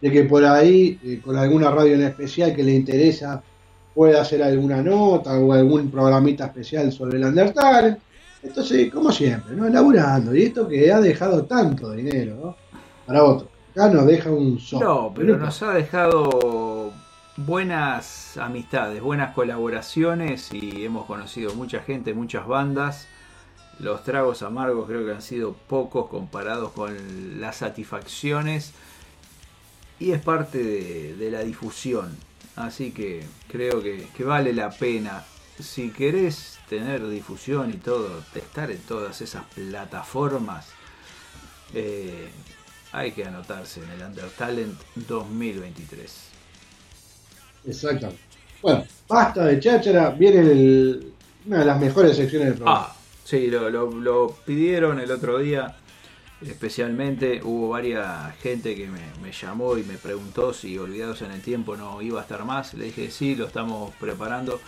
Speaker 2: de que por ahí, eh, con alguna radio en especial que le interesa, pueda hacer alguna nota o algún programita especial sobre el Undertale. Entonces, como siempre, ¿no? Laburando. Y esto que ha dejado tanto dinero, ¿no? Para otro. Acá nos deja un sol.
Speaker 1: No, pero nos ha dejado buenas amistades, buenas colaboraciones y hemos conocido mucha gente, muchas bandas. Los tragos amargos creo que han sido pocos comparados con las satisfacciones y es parte de, de la difusión. Así que creo que, que vale la pena. Si querés tener difusión y todo, estar en todas esas plataformas, eh, hay que anotarse en el Undertalent 2023.
Speaker 2: Exactamente. Bueno, basta de cháchara. Viene el- una de las mejores secciones del programa.
Speaker 1: Ah, sí, lo, lo- lo pidieron el otro día. Especialmente hubo varias gente que me, me llamó y me preguntó si Olvidados en el Tiempo no iba a estar más. Le dije sí, lo estamos preparando.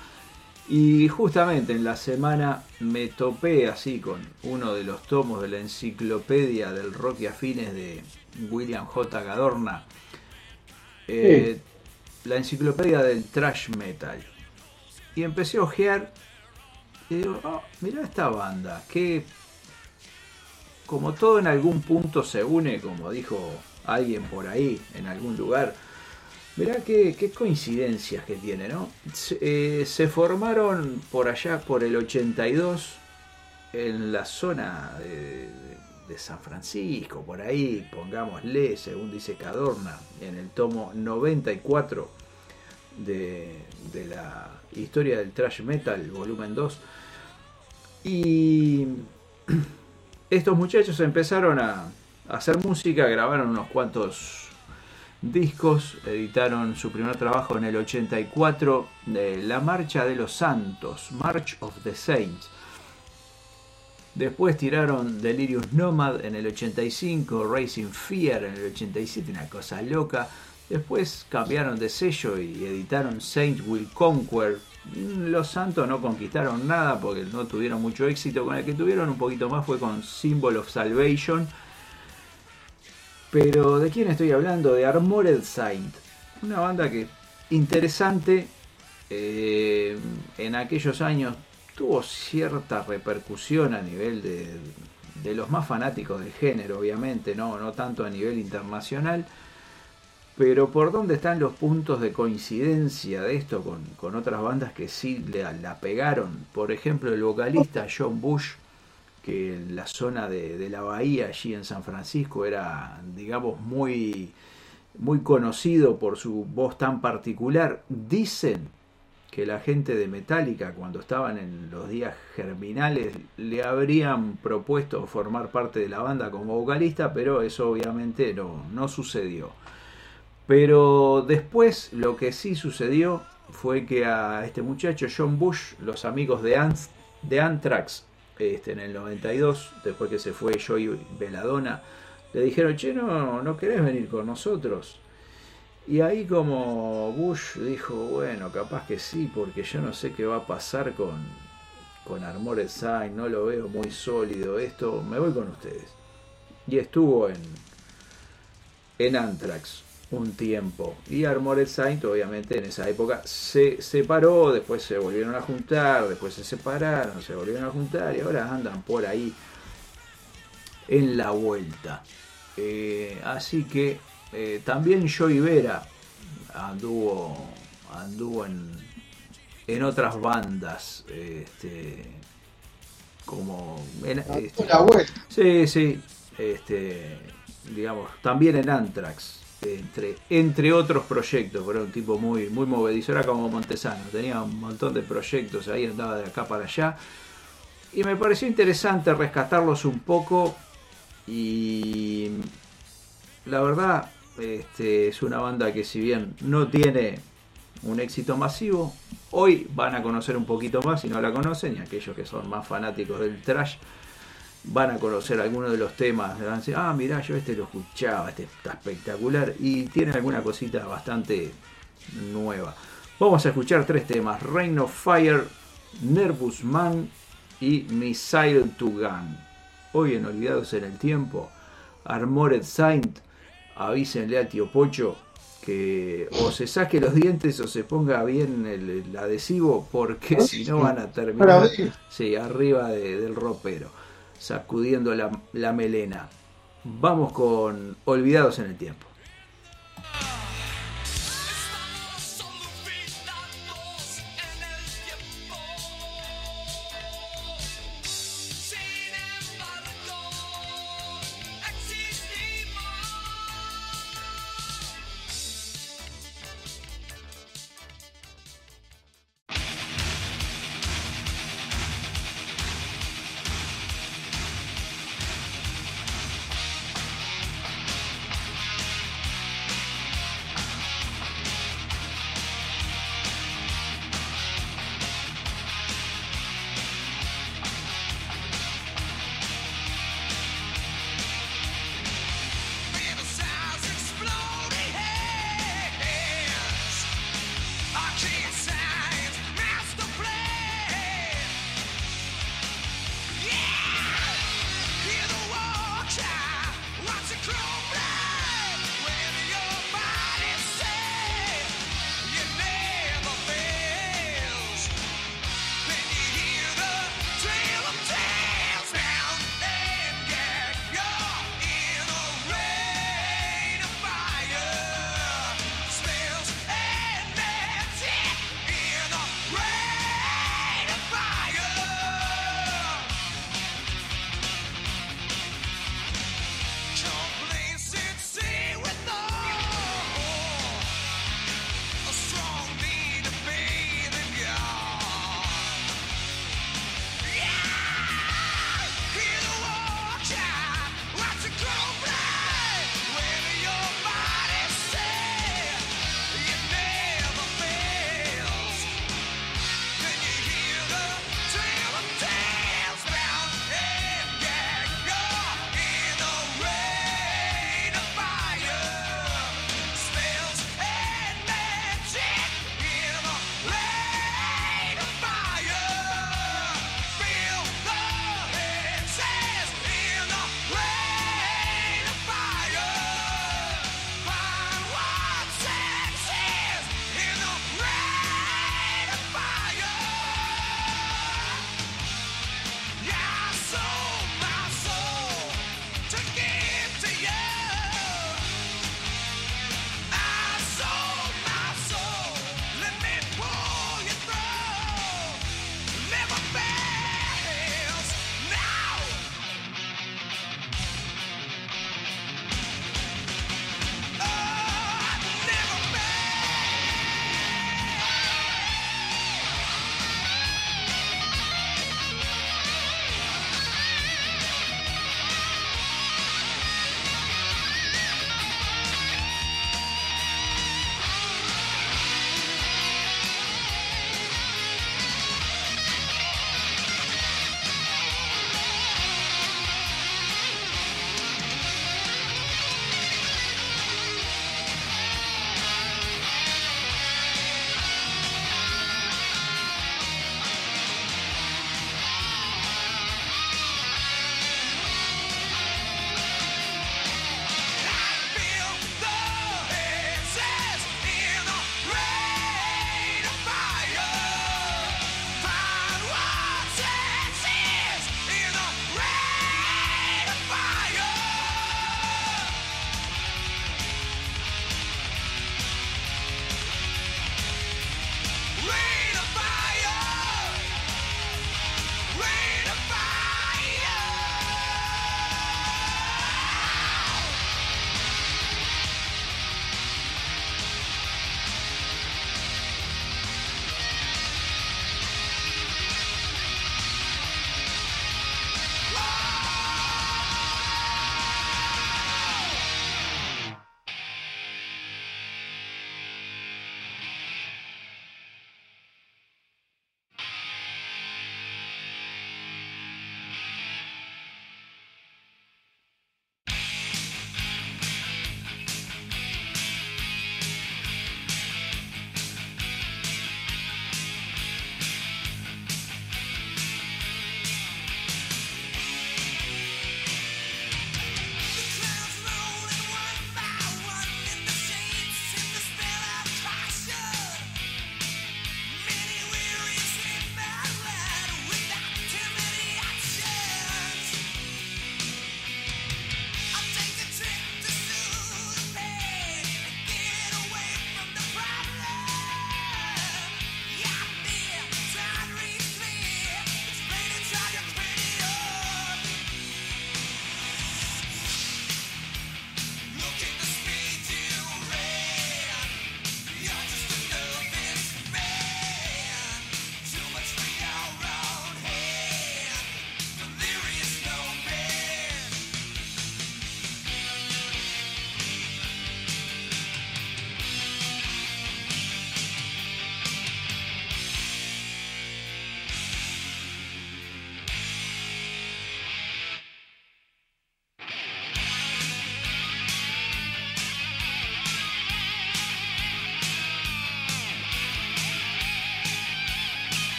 Speaker 1: Y justamente en la semana me topé así con uno de los tomos de la enciclopedia del rock y afines de William J. Gadorna. Eh, La enciclopedia del thrash metal. Y empecé a ojear y digo, oh, mirá esta banda, que como todo en algún punto se une, como dijo alguien por ahí, en algún lugar. Mirá qué, qué coincidencias que tiene, ¿no? Se, eh, se formaron por allá, por el 82, en la zona de, de San Francisco, por ahí, pongámosle, según dice Cadorna, en el tomo 94 de, de la historia del thrash metal, volumen 2. Y estos muchachos empezaron a hacer música, grabaron unos cuantos discos, editaron su primer trabajo en el 84 de La Marcha de los Santos, March of the Saints. Después tiraron Delirious Nomad en el 85, Racing Fear en el 87, una cosa loca. Después cambiaron de sello y editaron Saint Will Conquer. Los Santos no conquistaron nada porque no tuvieron mucho éxito. Con el que tuvieron un poquito más fue con Symbol of Salvation. Pero ¿de quién estoy hablando? De Armored Saint. Una banda que interesante. eh, en aquellos años tuvo cierta repercusión a nivel de, de los más fanáticos del género, obviamente, no, no tanto a nivel internacional. Pero por dónde están los puntos de coincidencia de esto con, con otras bandas que sí la, la pegaron. Por ejemplo, el vocalista John Bush, que en la zona de, de la bahía, allí en San Francisco, era, digamos, muy, muy conocido por su voz tan particular. Dicen que la gente de Metallica, cuando estaban en los días germinales, le habrían propuesto formar parte de la banda como vocalista, pero eso obviamente no, no sucedió. Pero después lo que sí sucedió fue que a este muchacho John Bush, los amigos de, Ant- de Anthrax, este, en el 92, después que se fue Joey Veladona, le dijeron, che, no, no querés venir con nosotros. Y ahí como Bush dijo, bueno, capaz que sí, porque yo no sé qué va a pasar con, con Armored Saint, no lo veo muy sólido esto, me voy con ustedes. Y estuvo en, en Anthrax un tiempo. Y Armored Saint, obviamente, en esa época se separó, después se volvieron a juntar, después se separaron, se volvieron a juntar y ahora andan por ahí en la vuelta. Eh, así que eh, también Joey Vera anduvo, anduvo en, en otras bandas. Este, como en- este,
Speaker 2: la vuelta.
Speaker 1: Sí, sí. Este, digamos, también en Anthrax, entre, entre otros proyectos, pero era un tipo muy, muy movedizo, era como Montesano, tenía un montón de proyectos ahí, andaba de acá para allá. Y me pareció interesante rescatarlos un poco y la verdad este, es una banda que si bien no tiene un éxito masivo, hoy van a conocer un poquito más si no la conocen y aquellos que son más fanáticos del trash van a conocer algunos de los temas, van a decir, ah, mirá, yo este lo escuchaba, este está espectacular y tiene alguna cosita bastante nueva. Vamos a escuchar tres temas, Reign of Fire, Nervous Man y Missile to Gun. Hoy en Olvidados en el Tiempo, Armored Saint, avísenle a tío Pocho que o se saque los dientes o se ponga bien el, adhesivo porque si no van a terminar sí, arriba del ropero sacudiendo la, melena. Vamos con Olvidados en el Tiempo.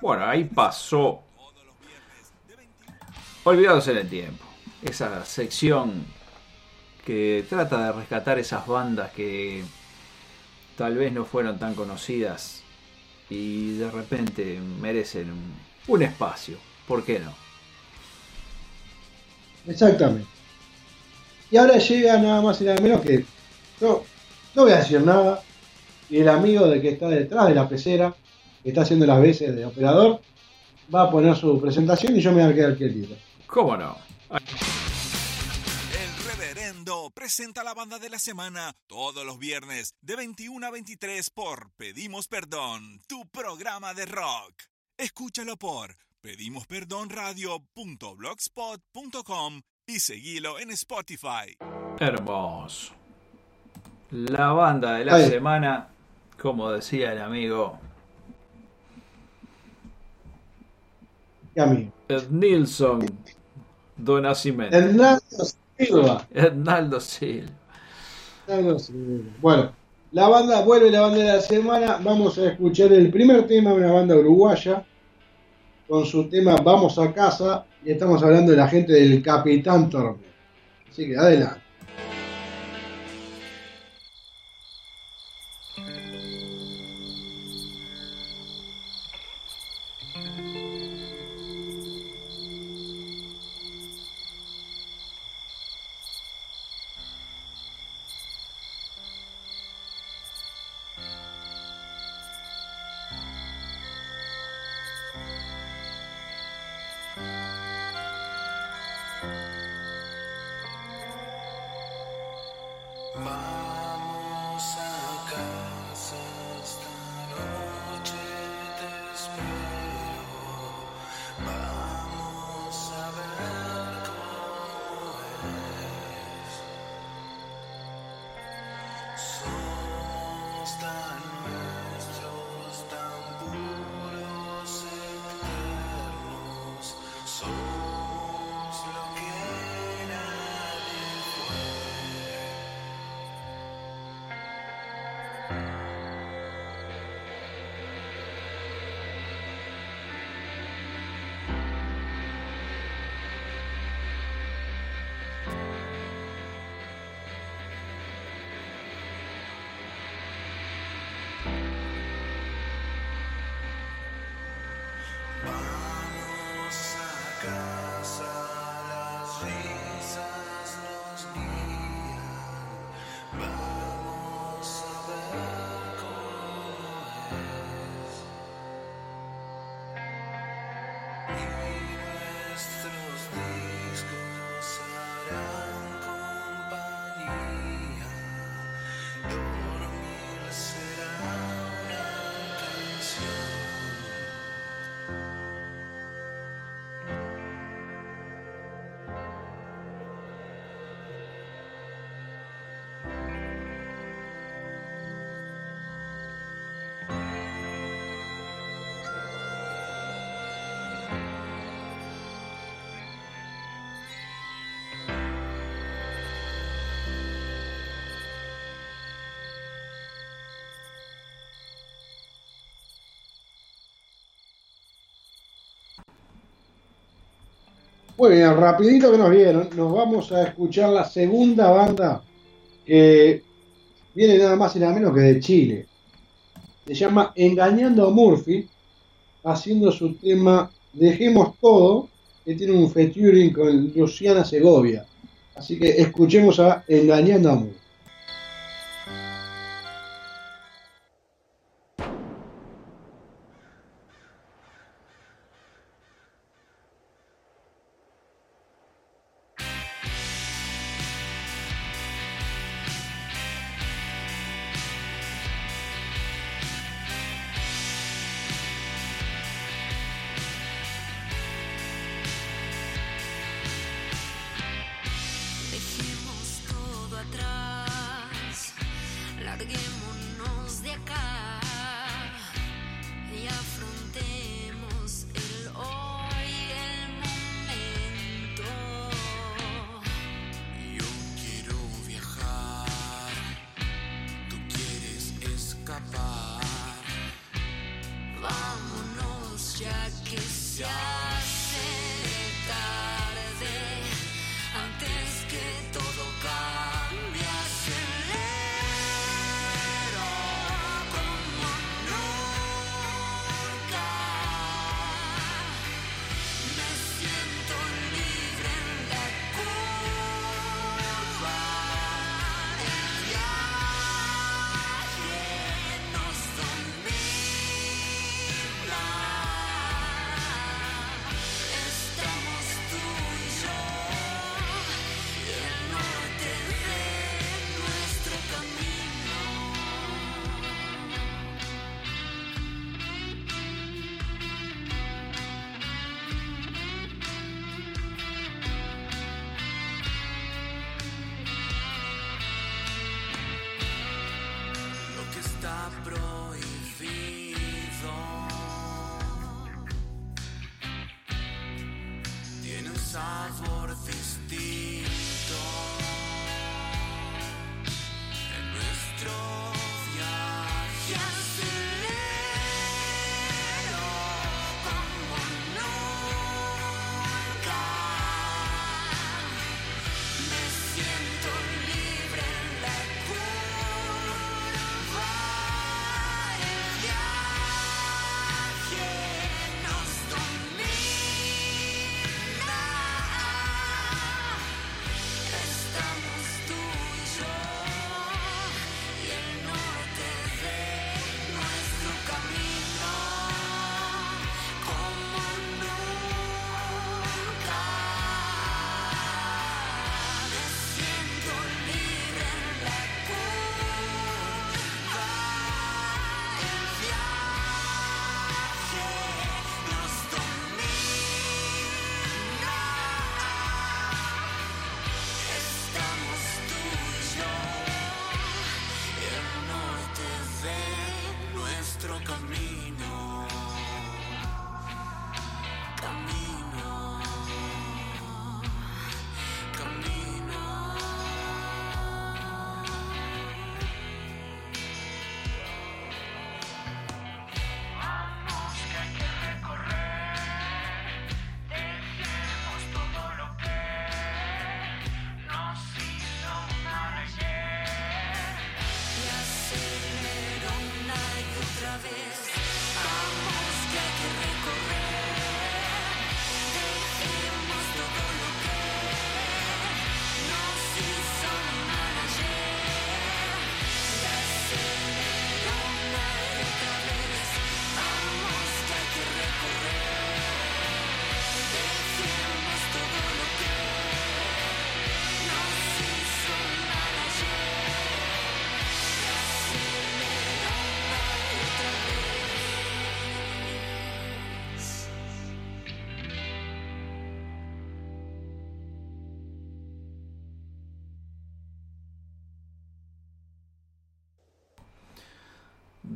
Speaker 1: Bueno, ahí pasó Olvidados en el tiempo. Esa sección que trata de rescatar esas bandas que tal vez no fueron tan conocidas y de repente merecen un, un espacio. ¿Por qué no?
Speaker 2: Exactamente. Y ahora llega nada más y nada menos que. No, no voy a decir nada. Y el amigo de que está detrás de la pecera, está haciendo las veces de operador, va a poner su presentación y yo me voy a quedar quietito.
Speaker 1: ¿Cómo no?
Speaker 6: El reverendo presenta la banda de la semana todos los viernes de 21 a 23 por Pedimos Perdón, tu programa de rock. Escúchalo por pedimosperdonradio.blogspot.com y seguilo en Spotify.
Speaker 1: Hermoso. La banda de la semana, como decía el amigo
Speaker 2: Y amigo.
Speaker 1: Ed Nilsson do Nascimento.
Speaker 2: Hernando Silva.
Speaker 1: Hernaldo Sil.
Speaker 2: Hernando Silva. Bueno, la banda, vuelve la banda de la semana. Vamos a escuchar el primer tema de una banda uruguaya con su tema Vamos a casa. Y estamos hablando de la gente del Capitán Tormenta. Así que adelante. Muy bien, rapidito que nos vieron, nos vamos a escuchar la segunda banda que viene nada más y nada menos que de Chile. Se llama Engañando a Murphy, haciendo su tema Dejemos Todo, que tiene un featuring con Luciana Segovia. Así que escuchemos a Engañando a Murphy.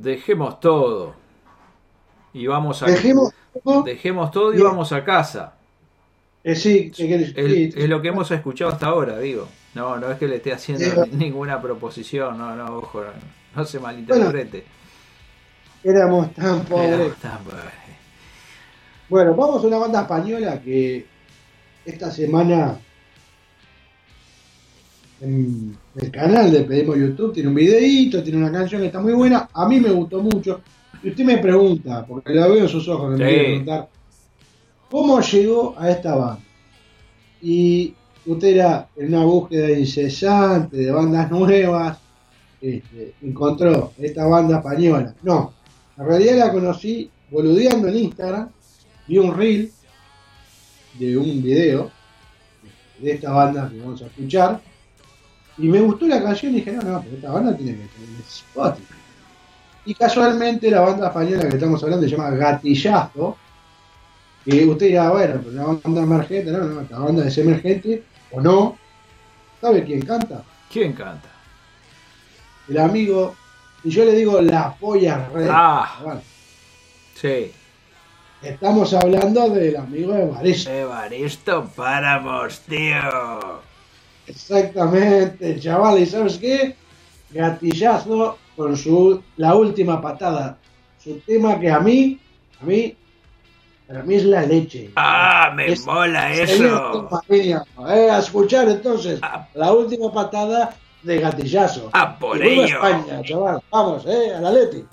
Speaker 3: Dejemos todo. Y vamos
Speaker 1: a.
Speaker 2: Dejemos todo.
Speaker 1: Dejemos todo y vamos a casa.
Speaker 2: Eh.
Speaker 1: Es,
Speaker 2: Sí,
Speaker 1: es lo que hemos escuchado hasta ahora, digo. No, no es que le esté haciendo ninguna proposición, no, no, ojo, no, no se malinterprete.
Speaker 2: Éramos tan pobres. Bueno, vamos a una banda española que esta semana en el canal de Pedimos YouTube tiene un videíto, tiene una canción que está muy buena. A mí me gustó mucho. Y usted me pregunta, porque lo veo en sus ojos, me
Speaker 1: Sí.
Speaker 2: quiere preguntar, ¿cómo llegó a esta banda? Y usted era en una búsqueda incesante de bandas nuevas, este, encontró esta banda española. No, en realidad la conocí boludeando en Instagram, vi un reel de un video de esta banda que vamos a escuchar y me gustó la canción y dije, no, no, pero esta banda tiene que tener Spotify. Y casualmente la banda española que estamos hablando se llama Gatillazo, que usted dirá, bueno, pero una banda emergente, no, no, esta banda es emergente o no. ¿Sabe quién canta?
Speaker 1: ¿Quién canta?
Speaker 2: El amigo, y yo le digo la polla red.
Speaker 1: Ah.
Speaker 2: Bueno,
Speaker 1: Sí.
Speaker 2: estamos hablando del amigo de Marisa.
Speaker 1: Evaristo Páramos, tío.
Speaker 2: Exactamente, chaval, ¿y sabes qué? Gatillazo con su La Última Patada. Su tema que a mí, a mí,
Speaker 7: Para mí es la leche.
Speaker 1: Ah, me
Speaker 7: Es-
Speaker 1: mola eso.
Speaker 7: familia, eh, a escuchar entonces la última patada de gatillazo.
Speaker 1: Ah, por
Speaker 7: Y
Speaker 1: ello.
Speaker 7: España, chaval. Vamos, eh, a la Leti.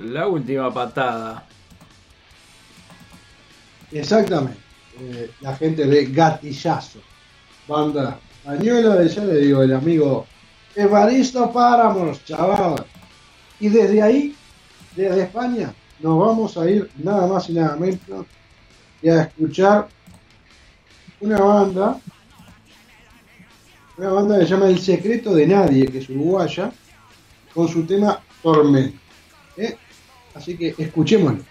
Speaker 8: La
Speaker 1: última patada.
Speaker 7: Exactamente. Eh, la gente de Gatillazo. Banda española, ya le digo, el amigo Evaristo Páramos, chaval. Y desde ahí, desde España, nos vamos a ir nada más y nada menos y a escuchar una banda, una banda que se llama El Secreto de Nadie, que es uruguaya, con su tema Tormenta. ¿eh? Así que escuchémoslo.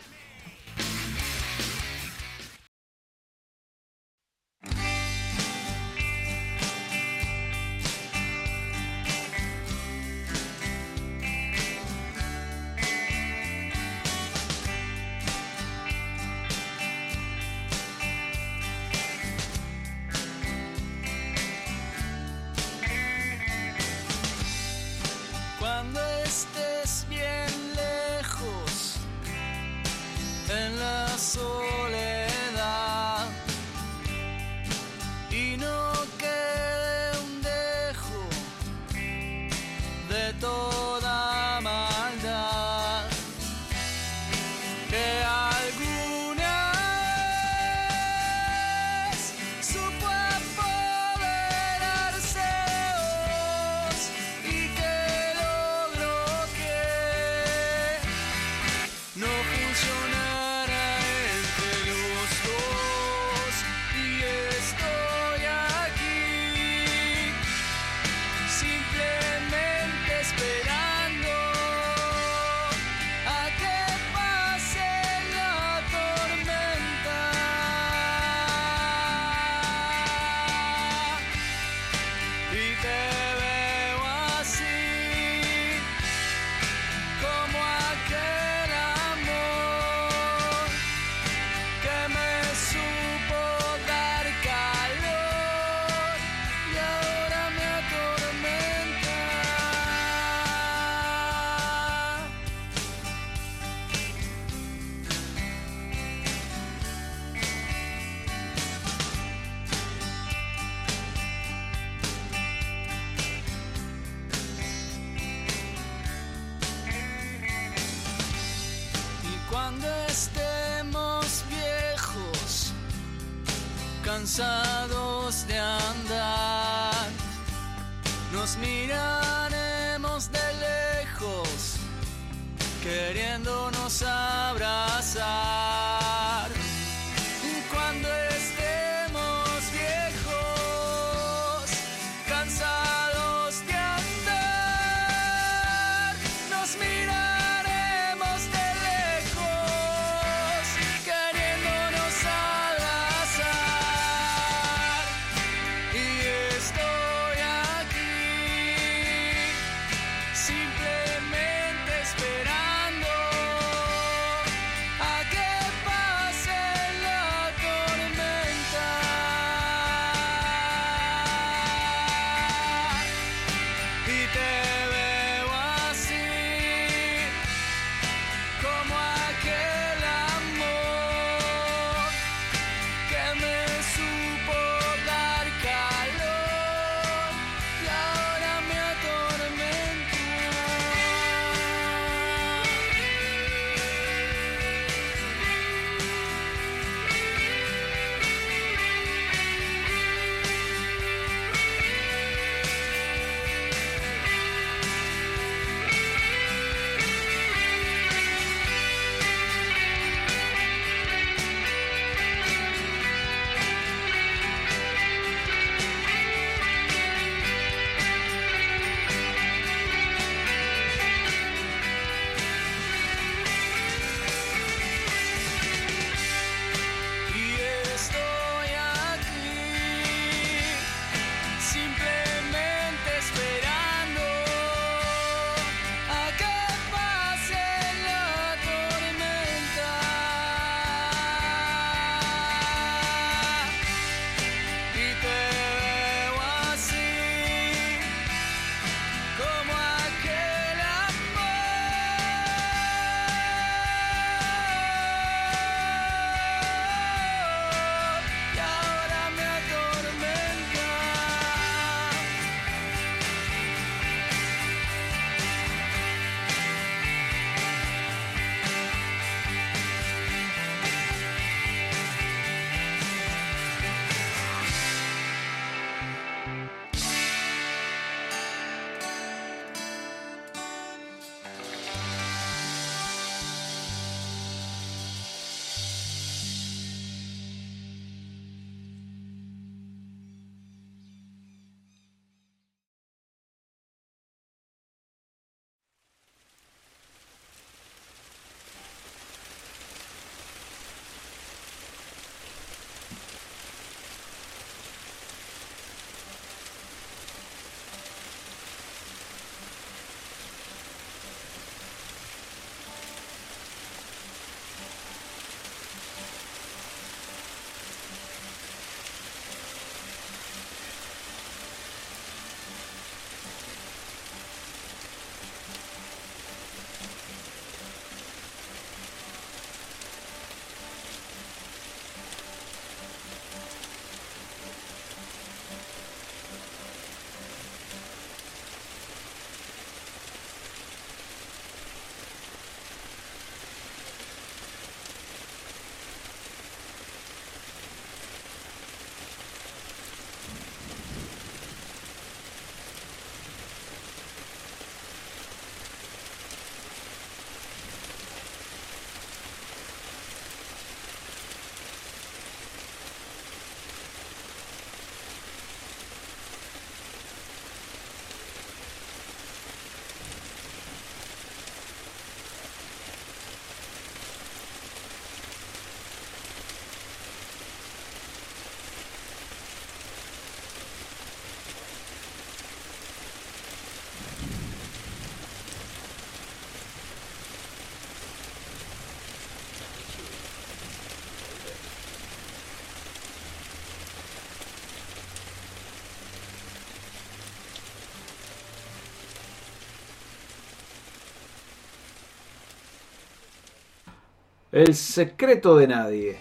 Speaker 1: El secreto de nadie.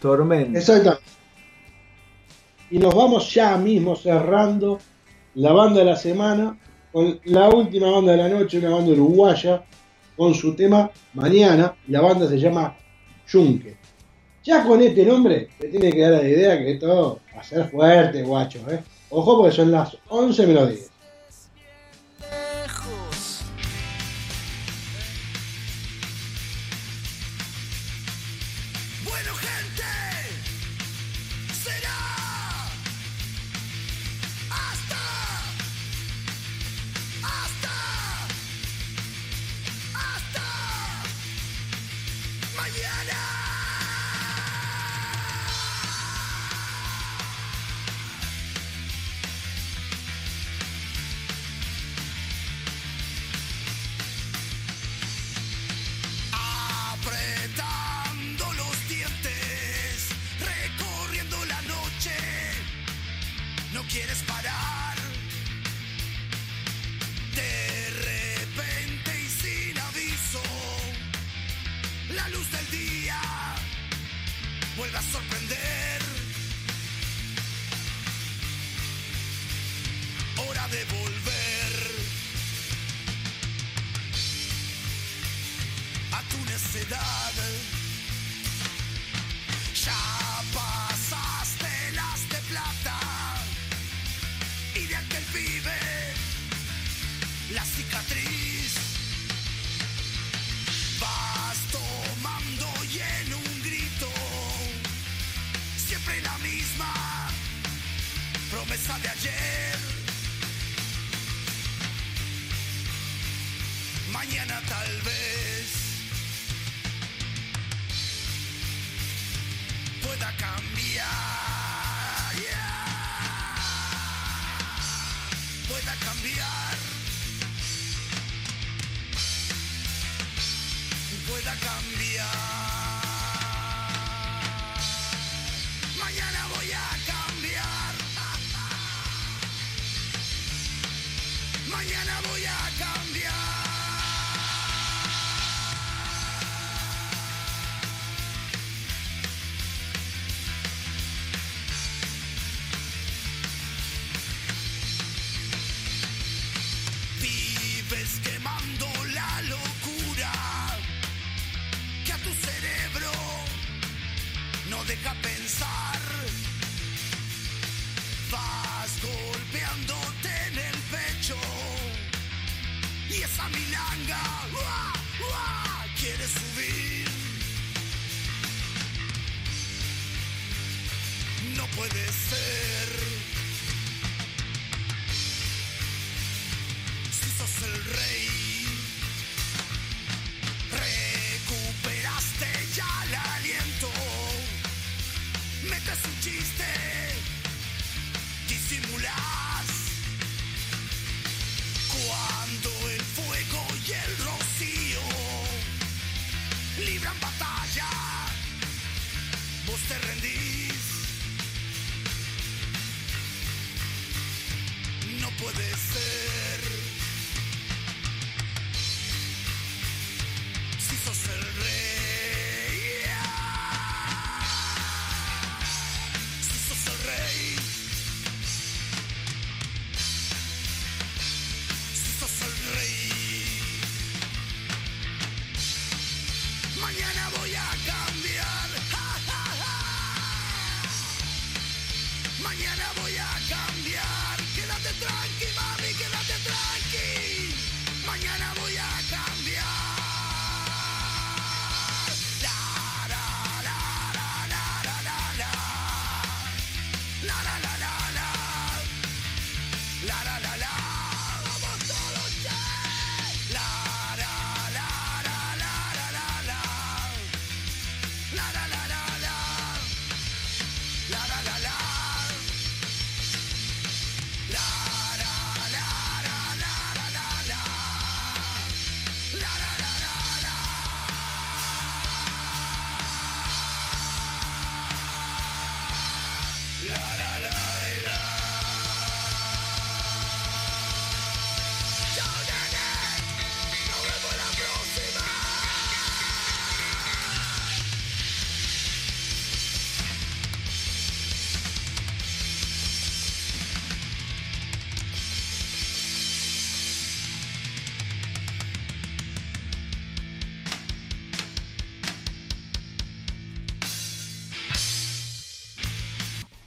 Speaker 1: Tormenta.
Speaker 2: Exacto. Y nos vamos ya mismo cerrando la banda de la semana con la última banda de la noche, una banda uruguaya, con su tema Mañana. La banda se llama Yunque.
Speaker 7: Ya con este nombre te tiene que dar la idea que esto va a ser fuerte, guacho, ¿eh? Ojo porque son las 11 menos 10.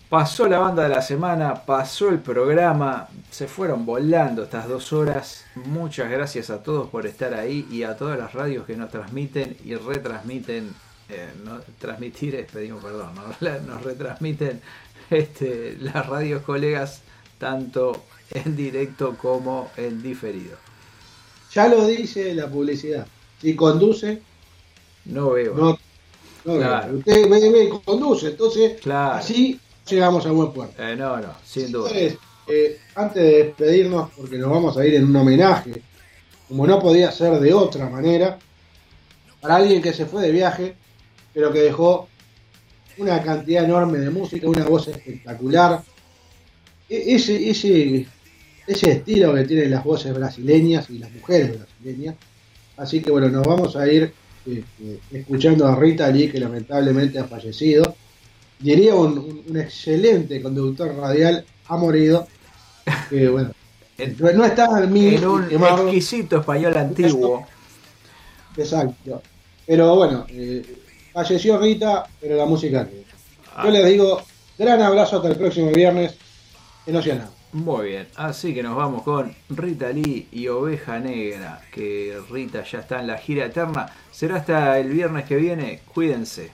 Speaker 1: Pasó la banda de la semana, pasó el programa, se fueron volando estas dos horas. Muchas gracias a todos por estar ahí y a todas las radios que nos transmiten y retransmiten. eh, no, transmitir es, pedimos perdón, nos retransmiten este, las radios colegas tanto en directo como en diferido.
Speaker 2: Ya lo dice la publicidad. Si conduce,
Speaker 1: No veo.
Speaker 2: no. no
Speaker 1: Claro.
Speaker 2: Usted ve, ve, conduce, entonces
Speaker 1: Claro.
Speaker 2: así llegamos a buen puerto.
Speaker 1: Eh, no, no, sin duda.
Speaker 2: Eh, antes de despedirnos, porque nos vamos a ir en un homenaje, como no podía ser de otra manera, para alguien que se fue de viaje, pero que dejó una cantidad enorme de música, una voz espectacular. E- ese, ese, ese estilo que tienen las voces brasileñas y las mujeres brasileñas. Así que bueno, nos vamos a ir eh, escuchando a Rita Lee, que lamentablemente ha fallecido. Diría un, un- un excelente conductor radial, ha morido. Que bueno,
Speaker 1: En,
Speaker 2: no está en mí
Speaker 1: en un
Speaker 2: quemarlo.
Speaker 1: exquisito español antiguo.
Speaker 2: Exacto. Pero bueno, eh, falleció Rita, pero la música.
Speaker 1: Ah.
Speaker 2: Yo les digo, gran abrazo hasta el próximo viernes. Sea nada.
Speaker 1: Muy bien, así que nos vamos con Rita Lee y Oveja Negra, que Rita ya está en la gira eterna. Será hasta el viernes que viene, cuídense.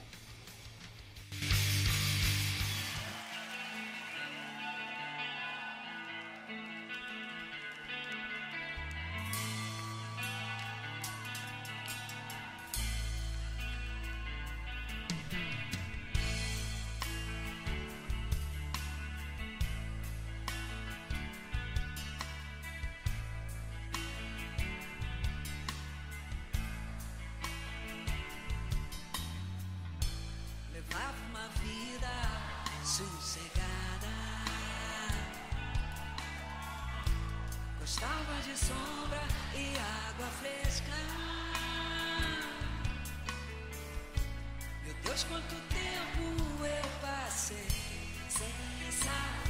Speaker 9: Tempo eu passei sem saber.